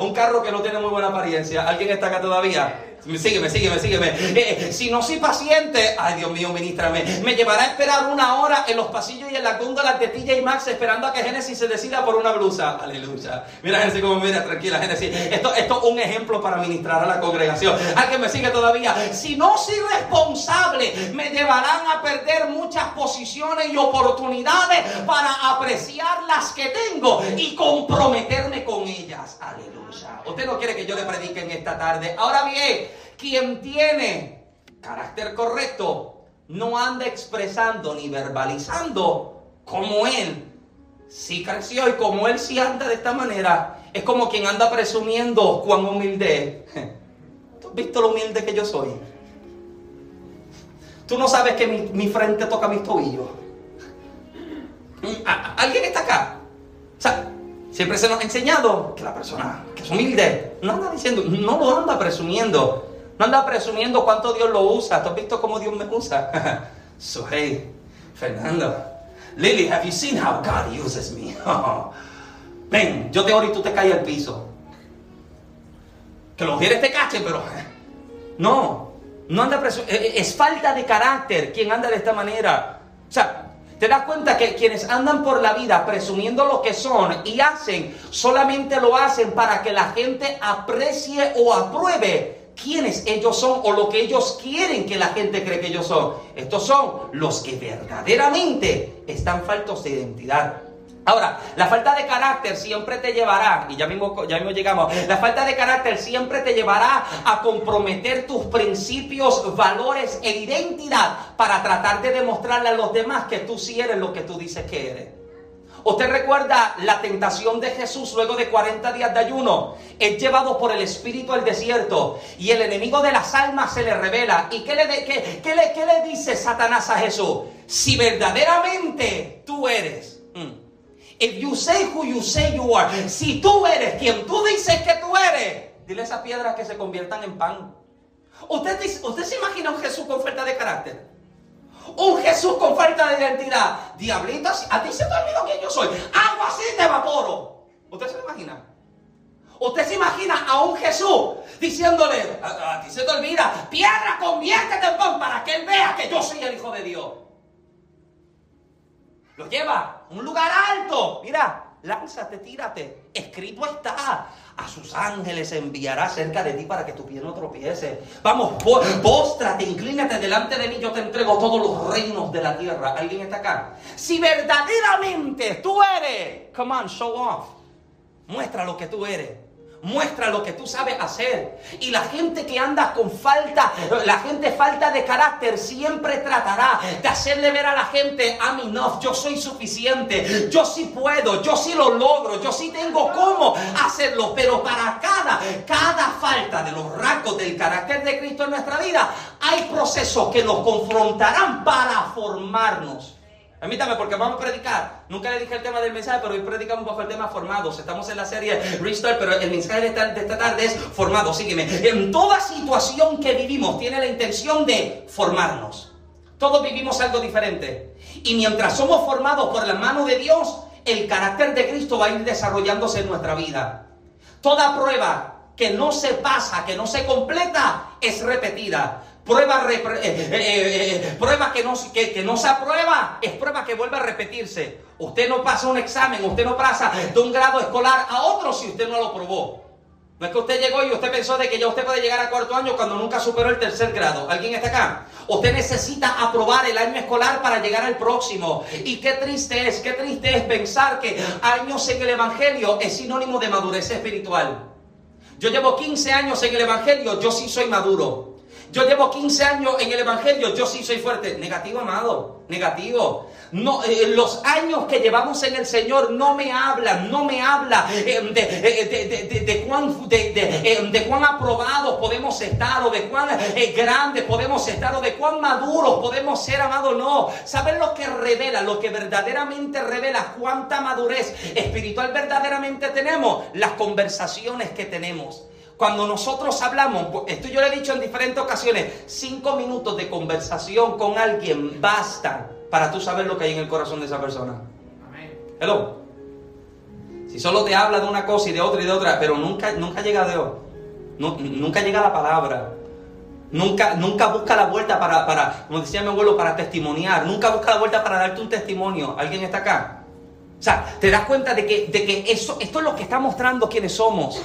un carro que no tiene muy buena apariencia. ¿Alguien está acá todavía? Sígueme, sígueme, sígueme. Eh, si no soy paciente, ay Dios mío, ministrame, me llevará a esperar una hora en los pasillos y en la góndola de TJ Max esperando a que Génesis se decida por una blusa. Aleluya. Mira Génesis como mira, tranquila Génesis. Esto, esto es un ejemplo para ministrar a la congregación. Alguien me sigue todavía. Si no soy responsable, me llevarán a perder muchas posiciones y oportunidades para apreciar las que tengo y comprometerme con ellas. Aleluya. Usted no quiere que yo le predique en esta tarde. Ahora bien, quien tiene carácter correcto no anda expresando ni verbalizando como él sí creció y como él sí anda de esta manera. Es como quien anda presumiendo cuán humilde es. ¿Tú has visto lo humilde que yo soy? Tú no sabes que mi, frente toca mis tobillos. ¿Alguien está acá? O sea, Siempre se nos ha enseñado que la persona que es humilde no anda diciendo, no lo anda presumiendo. No anda presumiendo cuánto Dios lo usa. ¿Tú has visto cómo Dios me usa? so, hey, Fernando, Lily, have you seen how God uses me? Ven, yo te oro y tú te caes al piso. Que los mujeres te cachen, pero no, no anda presumiendo. E, es falta de carácter quien anda de esta manera. O sea, te das cuenta que quienes andan por la vida presumiendo lo que son y hacen, solamente lo hacen para que la gente aprecie o apruebe quiénes ellos son o lo que ellos quieren que la gente cree que ellos son. Estos son los que verdaderamente están faltos de identidad. Ahora, la falta de carácter siempre te llevará, y ya mismo, ya mismo llegamos, la falta de carácter siempre te llevará a comprometer tus principios, valores e identidad para tratar de demostrarle a los demás que tú sí eres lo que tú dices que eres. ¿Usted recuerda la tentación de Jesús luego de 40 días de ayuno? Es llevado por el Espíritu al desierto y el enemigo de las almas se le revela. ¿Y qué le, qué, qué le, qué le dice Satanás a Jesús? Si verdaderamente tú eres... Mm, If you say who you say you are, si tú eres quien tú dices que tú eres, dile esas piedras que se conviertan en pan. ¿Usted, ¿Usted se imagina un Jesús con falta de carácter? Un Jesús con falta de identidad. Diablita, a ti se te olvidó quién yo soy. Algo así te evaporo. ¿Usted se lo imagina? ¿Usted se imagina a un Jesús diciéndole, a, a ti se te olvida, piedra, conviértete en pan para que él vea que yo soy el Hijo de Dios? Lo lleva a un lugar alto. Mira, lánzate, tírate. Escrito está. A sus ángeles enviará cerca de ti para que tu pie no tropiece. Vamos, póstrate, inclínate delante de mí. Yo te entrego todos los reinos de la tierra. ¿Alguien está acá? Si verdaderamente tú eres, come on, show off. Muestra lo que tú eres. Muestra lo que tú sabes hacer. Y la gente que anda con falta, la gente falta de carácter, siempre tratará de hacerle ver a la gente, I'm enough, yo soy suficiente, yo sí puedo, yo sí lo logro, yo sí tengo cómo hacerlo. Pero para cada, cada falta de los rasgos del carácter de Cristo en nuestra vida, hay procesos que nos confrontarán para formarnos. Permítame, porque vamos a predicar. Nunca le dije el tema del mensaje, pero hoy predicamos bajo el tema formados. Estamos en la serie Restore, pero el mensaje de esta, de esta tarde es formado. Sígueme. En toda situación que vivimos tiene la intención de formarnos. Todos vivimos algo diferente. Y mientras somos formados por la mano de Dios, el carácter de Cristo va a ir desarrollándose en nuestra vida. Toda prueba que no se pasa, que no se completa, es repetida. Eh, eh, eh, prueba que, no, que, no se aprueba, es prueba que vuelve a repetirse. Usted no pasa un examen, usted no pasa de un grado escolar a otro si usted no lo probó. No es que usted llegó y usted pensó de que ya usted puede llegar a cuarto año cuando nunca superó el tercer grado. ¿Alguien está acá? Usted necesita aprobar el año escolar para llegar al próximo. Y qué triste es, qué triste es pensar que años en el Evangelio es sinónimo de madurez espiritual. Yo llevo 15 años en el Evangelio, yo sí soy maduro. Yo llevo 15 años en el Evangelio, yo sí soy fuerte. Negativo, amado, negativo. Eh, los años que llevamos en el Señor no me hablan, no me habla eh, de, de, cuán, eh, de, cuán aprobados podemos estar o de cuán grandes podemos estar o de cuán maduros podemos ser, amado. No, ¿saben lo que revela? Lo que verdaderamente revela cuánta madurez espiritual verdaderamente tenemos, las conversaciones que tenemos. Cuando nosotros hablamos, esto yo le he dicho en diferentes ocasiones, cinco minutos de conversación con alguien basta para tú saber lo que hay en el corazón de esa persona. Hello. Si solo te habla de una cosa y de otra y de otra, pero nunca, nunca llega a Dios. nunca llega la palabra. Nunca, nunca busca la vuelta para, para, como decía mi abuelo, para testimoniar. Nunca busca la vuelta para darte un testimonio. ¿Alguien está acá? O sea, te das cuenta de que, de que eso, esto es lo que está mostrando quiénes somos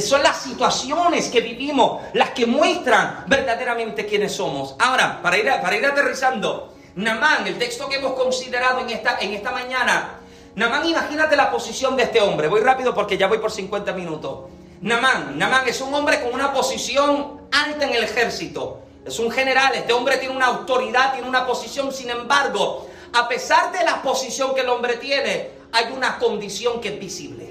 son las situaciones que vivimos las que muestran verdaderamente quiénes somos. Ahora, para ir, para ir aterrizando, Namán, el texto que hemos considerado en esta, en esta mañana, Namán, imagínate la posición de este hombre. Voy rápido porque ya voy por 50 minutos. Namán, Namán es un hombre con una posición alta en el ejército. Es un general, este hombre tiene una autoridad, tiene una posición, sin embargo, a pesar de la posición que el hombre tiene, hay una condición que es visible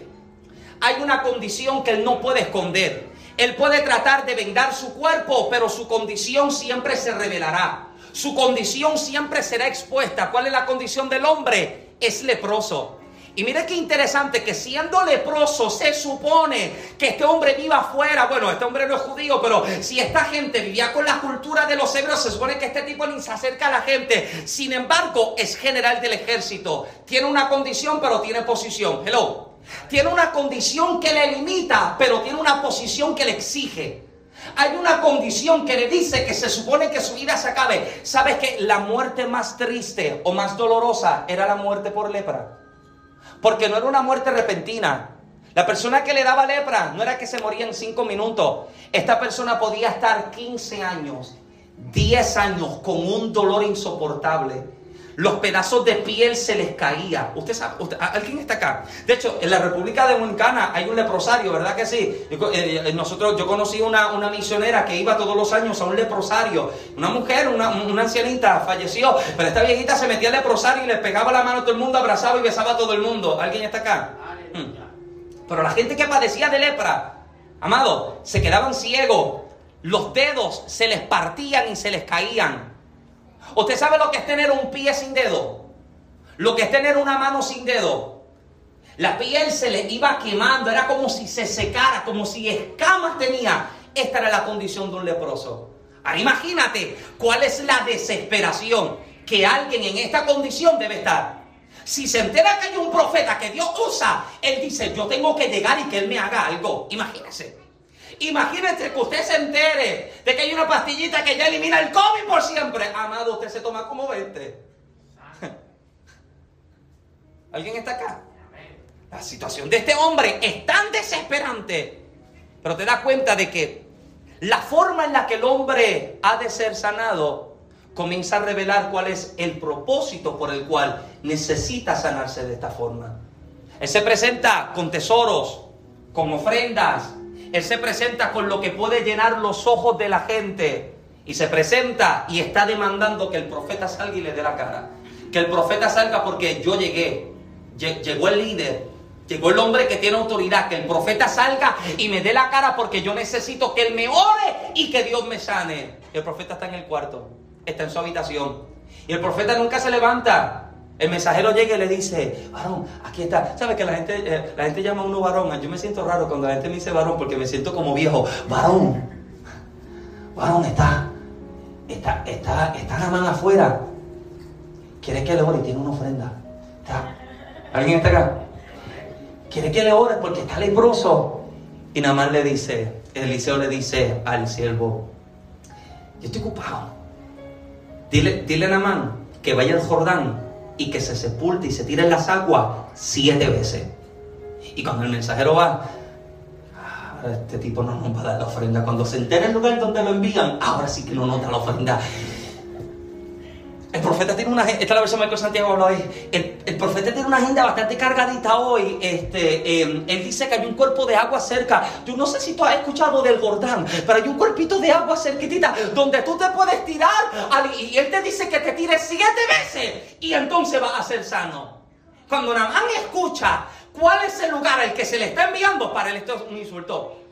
hay una condición que él no puede esconder. Él puede tratar de vendar su cuerpo, pero su condición siempre se revelará. Su condición siempre será expuesta. ¿Cuál es la condición del hombre? Es leproso. Y mire qué interesante que siendo leproso se supone que este hombre viva afuera. Bueno, este hombre no es judío, pero si esta gente vivía con la cultura de los hebreos, se supone que este tipo ni se acerca a la gente. Sin embargo, es general del ejército. Tiene una condición, pero tiene posición. Hello. Tiene una condición que le limita, pero tiene una posición que le exige. Hay una condición que le dice que se supone que su vida se acabe. ¿Sabes que la muerte más triste o más dolorosa era la muerte por lepra? Porque no era una muerte repentina. La persona que le daba lepra no era que se moría en cinco minutos. Esta persona podía estar 15 años, 10 años con un dolor insoportable los pedazos de piel se les caía. Usted sabe, ¿alguien está acá? De hecho, en la República Dominicana hay un leprosario, ¿verdad que sí? Eh, eh, nosotros, yo conocí una, una misionera que iba todos los años a un leprosario. Una mujer, una, ancianita, falleció, pero esta viejita se metía al leprosario y le pegaba la mano a todo el mundo, abrazaba y besaba a todo el mundo. ¿Alguien está acá? Hmm. Pero la gente que padecía de lepra, amado, se quedaban ciegos. Los dedos se les partían y se les caían. ¿Usted sabe lo que es tener un pie sin dedo? Lo que es tener una mano sin dedo. La piel se le iba quemando, era como si se secara, como si escamas tenía. Esta era la condición de un leproso. Ahora imagínate cuál es la desesperación que alguien en esta condición debe estar. Si se entera que hay un profeta que Dios usa, él dice, yo tengo que llegar y que él me haga algo. Imagínese. Imagínese que usted se entere de que hay una pastillita que ya elimina el COVID por siempre. Amado, usted se toma como 20. ¿Alguien está acá? La situación de este hombre es tan desesperante. Pero te das cuenta de que la forma en la que el hombre ha de ser sanado comienza a revelar cuál es el propósito por el cual necesita sanarse de esta forma. Él se presenta con tesoros, con ofrendas, él se presenta con lo que puede llenar los ojos de la gente. Y se presenta y está demandando que el profeta salga y le dé la cara. Que el profeta salga porque yo llegué. Llegó el líder. Llegó el hombre que tiene autoridad. Que el profeta salga y me dé la cara porque yo necesito que él me ore y que Dios me sane. El profeta está en el cuarto. Está en su habitación. Y el profeta nunca se levanta. El mensajero llega y le dice, varón, aquí está. ¿Sabes que la gente, eh, la gente llama a uno varón? Yo me siento raro cuando la gente me dice varón porque me siento como viejo. Varón, varón, está, está, está, está Namán afuera. Quiere que le ore y tiene una ofrenda. ¿Alguien está acá? Quiere que le ore porque está leproso. Y Namán le dice, Eliseo le dice al siervo, yo estoy ocupado. Dile, dile a Namán que vaya al Jordán y que se sepulte y se tire en las aguas siete veces. Y cuando el mensajero va, ah, este tipo no nos va a dar la ofrenda. Cuando se entera el lugar donde lo envían, ahora sí que no nos da la ofrenda. El profeta tiene una esta es la versión Michael Santiago habla hoy. El, profeta tiene una agenda bastante cargadita hoy. Este, em, él dice que hay un cuerpo de agua cerca. Tú no sé si tú has escuchado del Jordán, pero hay un cuerpito de agua cerquitita donde tú te puedes tirar y él te dice que te tires siete veces y entonces vas a ser sano. Cuando Namán escucha cuál es el lugar al que se le está enviando, para él esto es un insulto.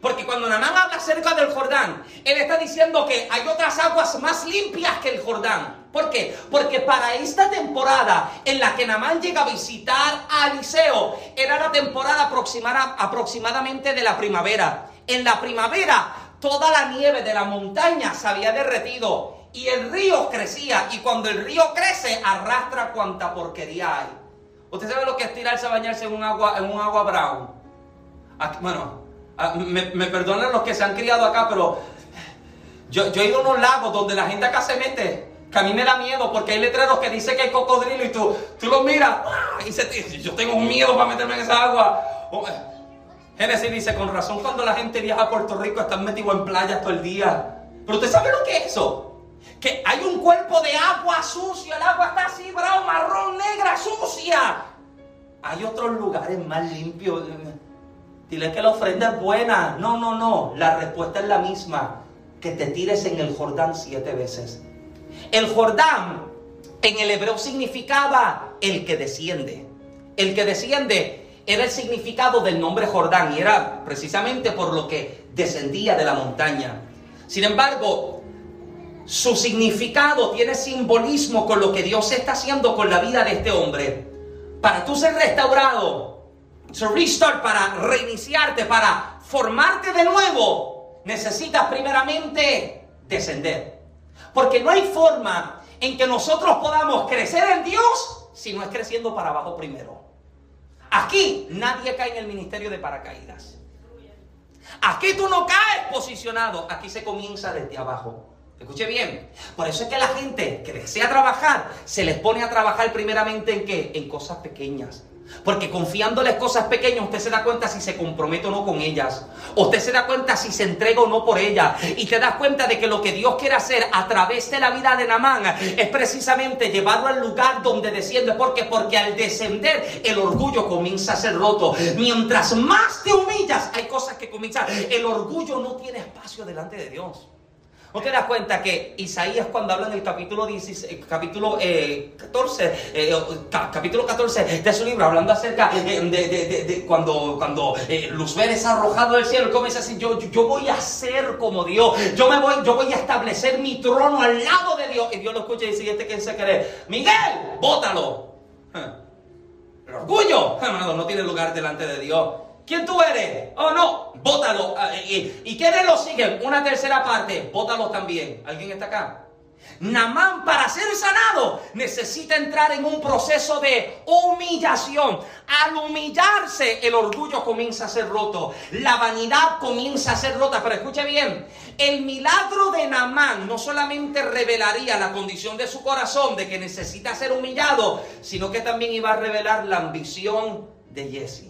Porque cuando Namán habla acerca del Jordán, él está diciendo que hay otras aguas más limpias que el Jordán. ¿Por qué? Porque para esta temporada en la que Namán llega a visitar a Eliseo, era la temporada aproximadamente de la primavera. En la primavera, toda la nieve de la montaña se había derretido y el río crecía. Y cuando el río crece, arrastra cuanta porquería hay. ¿Usted sabe lo que es tirarse a bañarse en un agua, en un agua brown? bueno, me, me perdonan los que se han criado acá, pero yo, yo he ido a unos lagos donde la gente acá se mete que a mí me da miedo porque hay letreros que dice que hay cocodrilo y tú, tú lo miras ¡ah! y se, yo tengo miedo para meterme en esa agua. Eh, Génesis dice, con razón cuando la gente viaja a Puerto Rico están metidos en playas todo el día. Pero usted sabe lo que es eso. Que hay un cuerpo de agua sucia, el agua está así, bravo, marrón, negra, sucia. Hay otros lugares más limpios. Dile que la ofrenda es buena. No, no, no. La respuesta es la misma. Que te tires en el Jordán siete veces. El Jordán en el hebreo significaba el que desciende. El que desciende era el significado del nombre Jordán y era precisamente por lo que descendía de la montaña. Sin embargo, su significado tiene simbolismo con lo que Dios está haciendo con la vida de este hombre. Para tú ser restaurado, to restart, para reiniciarte, para formarte de nuevo, necesitas primeramente descender. Porque no hay forma en que nosotros podamos crecer en Dios si no es creciendo para abajo primero. Aquí nadie cae en el ministerio de paracaídas. Aquí tú no caes posicionado, aquí se comienza desde abajo. Escuche bien. Por eso es que la gente que desea trabajar se les pone a trabajar primeramente en qué? En cosas pequeñas. Porque confiándoles cosas pequeñas, usted se da cuenta si se compromete o no con ellas. Usted se da cuenta si se entrega o no por ellas. Y te das cuenta de que lo que Dios quiere hacer a través de la vida de Namán es precisamente llevarlo al lugar donde desciende. ¿Por qué? Porque al descender el orgullo comienza a ser roto. Mientras más te humillas, hay cosas que comienzan. El orgullo no tiene espacio delante de Dios. ¿No te das cuenta que Isaías cuando habla en el capítulo, 16, capítulo 14, eh, eh, 14 de su libro, hablando acerca de, cuando, cuando eh, Luzbel es arrojado del cielo, comienza a decir, yo, yo voy a ser como Dios, yo, me voy, yo voy a establecer mi trono al lado de Dios. Y Dios lo escucha y dice, ¿este quién se cree? Miguel, bótalo. El orgullo, hermano, no tiene lugar delante de Dios. ¿Quién tú eres? Oh, no, bótalo. Ah, ¿Y, y quiénes lo siguen? Una tercera parte, bótalo también. ¿Alguien está acá? Namán para ser sanado necesita entrar en un proceso de humillación. Al humillarse el orgullo comienza a ser roto, la vanidad comienza a ser rota. Pero escuche bien, el milagro de Namán no solamente revelaría la condición de su corazón de que necesita ser humillado, sino que también iba a revelar la ambición de Jesse.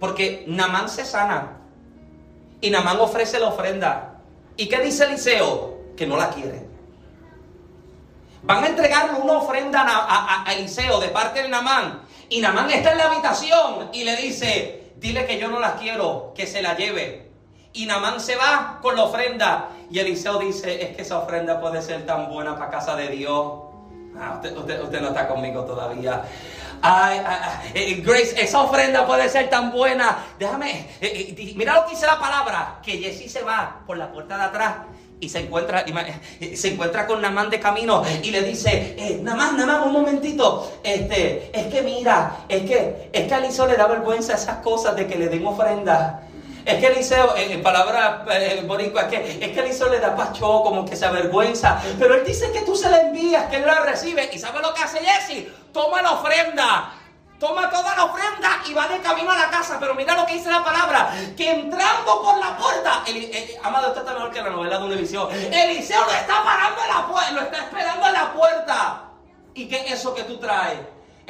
Porque Namán se sana. Y Namán ofrece la ofrenda. ¿Y qué dice Eliseo? Que no la quiere. Van a entregarle una ofrenda a, Eliseo de parte de Namán. Y Namán está en la habitación y le dice, dile que yo no la quiero, que se la lleve. Y Namán se va con la ofrenda. Y Eliseo dice, es que esa ofrenda puede ser tan buena para casa de Dios. Ah, usted no está conmigo todavía. Ay, eh, Grace, esa ofrenda puede ser tan buena. Déjame, eh, eh, mira lo que dice la palabra, que Jesse se va por la puerta de atrás y se encuentra, se encuentra con Namán de camino y le dice, eh, Namán, Namán, un momentito, este, es que mira, es que, es que a le da vergüenza esas cosas de que le den ofrenda. Es que Eliseo, en palabra eh, es que, es que Eliseo le da pacho, como que se avergüenza. Pero él dice que tú se la envías, que él la recibe. ¿Y sabe lo que hace Jesse? Toma la ofrenda toma toda la ofrenda y va de camino a la casa. Pero mira lo que dice la palabra, que entrando por la puerta, eh, amado, esto está mejor que la novela de Univisión. Eliseo lo está parando en la puerta, lo está esperando en la puerta. ¿Y qué es eso que tú traes?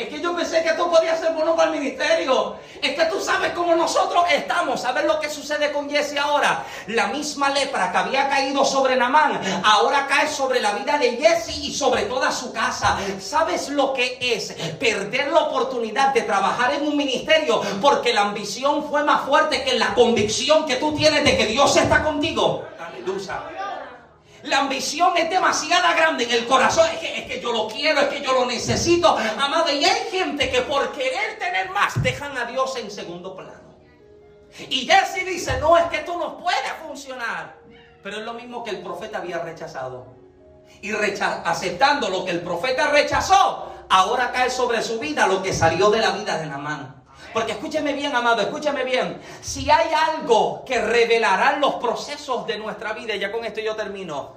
Es que yo pensé que tú podías ser bueno para el ministerio. Es que tú sabes cómo nosotros estamos. ¿Sabes lo que sucede con Jesse ahora? La misma lepra que había caído sobre Namán, ahora cae sobre la vida de Jesse y sobre toda su casa. ¿Sabes lo que es perder la oportunidad de trabajar en un ministerio porque la ambición fue más fuerte que la convicción que tú tienes de que Dios está contigo? Aleluya. La ambición es demasiado grande en el corazón. Es que, es que, yo lo quiero, es que yo lo necesito. Amado, y hay gente que por querer tener más dejan a Dios en segundo plano. Y Jesse dice, no, es que esto no puede funcionar. Pero es lo mismo que el profeta había rechazado. Y aceptando lo que el profeta rechazó, ahora cae sobre su vida lo que salió de la vida de mano. Porque escúcheme bien, amado, escúcheme bien. Si hay algo que revelará los procesos de nuestra vida, ya con esto yo termino,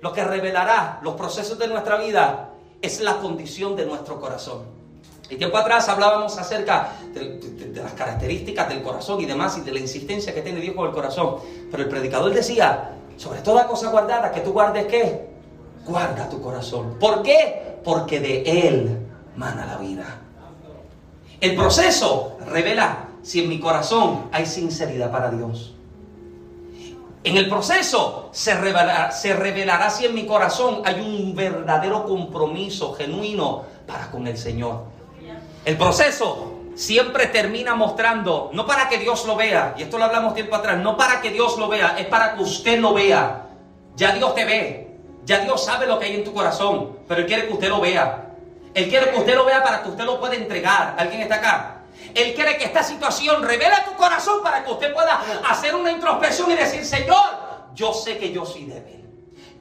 lo que revelará los procesos de nuestra vida es la condición de nuestro corazón. Y tiempo atrás hablábamos acerca de, las características del corazón y demás, y de la insistencia que tiene Dios con el corazón. Pero el predicador decía, sobre toda cosa guardada, que tú guardes qué? Guarda tu corazón. ¿Por qué? Porque de él mana la vida. El proceso revela si en mi corazón hay sinceridad para Dios. En el proceso se revelará, si en mi corazón hay un verdadero compromiso genuino para con el Señor. El proceso siempre termina mostrando, no para que Dios lo vea, y esto lo hablamos tiempo atrás, no para que Dios lo vea, es para que usted lo vea. Ya Dios te ve, ya Dios sabe lo que hay en tu corazón, pero Él quiere que usted lo vea. Él quiere que usted lo vea para que usted lo pueda entregar. ¿Alguien está acá? Él quiere que esta situación revele tu corazón para que usted pueda hacer una introspección y decir, Señor, yo sé que yo soy débil.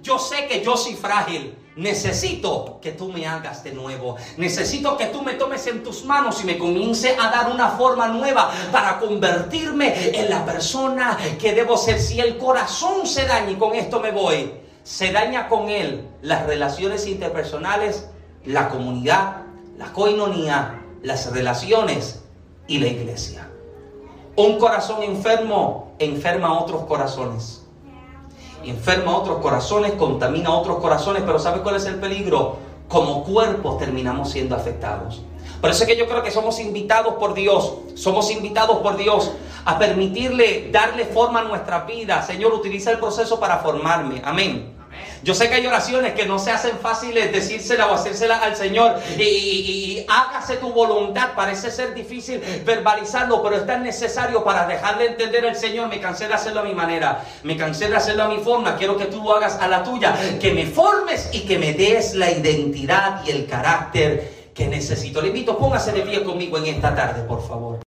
Yo sé que yo soy frágil. Necesito que tú me hagas de nuevo. Necesito que tú me tomes en tus manos y me comience a dar una forma nueva para convertirme en la persona que debo ser. Si el corazón se daña, y con esto me voy, se daña con él las relaciones interpersonales, la comunidad, la coinonía, las relaciones y la iglesia. Un corazón enfermo enferma a otros corazones. Enferma a otros corazones, contamina a otros corazones, pero ¿sabe cuál es el peligro? Como cuerpos terminamos siendo afectados. Por eso es que yo creo que somos invitados por Dios, somos invitados por Dios a permitirle darle forma a nuestra vida. Señor, utiliza el proceso para formarme. Amén. Yo sé que hay oraciones que no se hacen fáciles decírsela o hacérsela al Señor y, hágase tu voluntad. Parece ser difícil verbalizarlo, pero es tan necesario para dejarle entender al Señor. Me cansé de hacerlo a mi manera, me cansé de hacerlo a mi forma. Quiero que tú lo hagas a la tuya, que me formes y que me des la identidad y el carácter que necesito. Le invito, póngase de pie conmigo en esta tarde, por favor.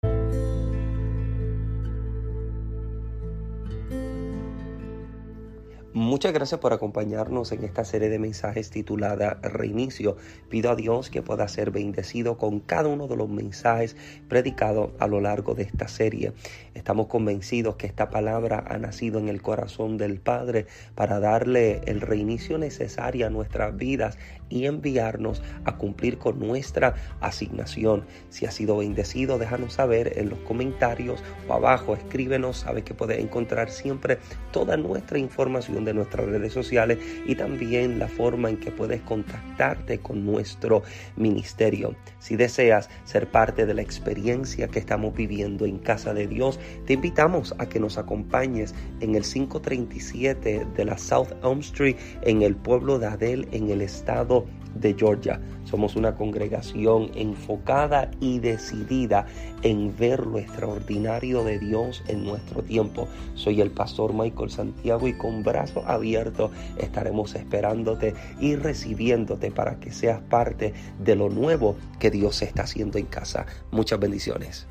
Muchas gracias por acompañarnos en esta serie de mensajes titulada Reinicio. Pido a Dios que pueda ser bendecido con cada uno de los mensajes predicados a lo largo de esta serie. Estamos convencidos que esta palabra ha nacido en el corazón del Padre para darle el reinicio necesario a nuestras vidas y enviarnos a cumplir con nuestra asignación. Si ha sido bendecido, déjanos saber en los comentarios o abajo, escríbenos, sabe que puedes encontrar siempre toda nuestra información de nuestras redes sociales y también la forma en que puedes contactarte con nuestro ministerio. Si deseas ser parte de la experiencia que estamos viviendo en Casa de Dios, te invitamos a que nos acompañes en el 537 de la South Elm Street en el pueblo de Adel en el estado de Georgia. Somos una congregación enfocada y decidida en ver lo extraordinario de Dios en nuestro tiempo. Soy el pastor Michael Santiago y con brazos abiertos estaremos esperándote y recibiéndote para que seas parte de lo nuevo que Dios está haciendo en casa. Muchas bendiciones.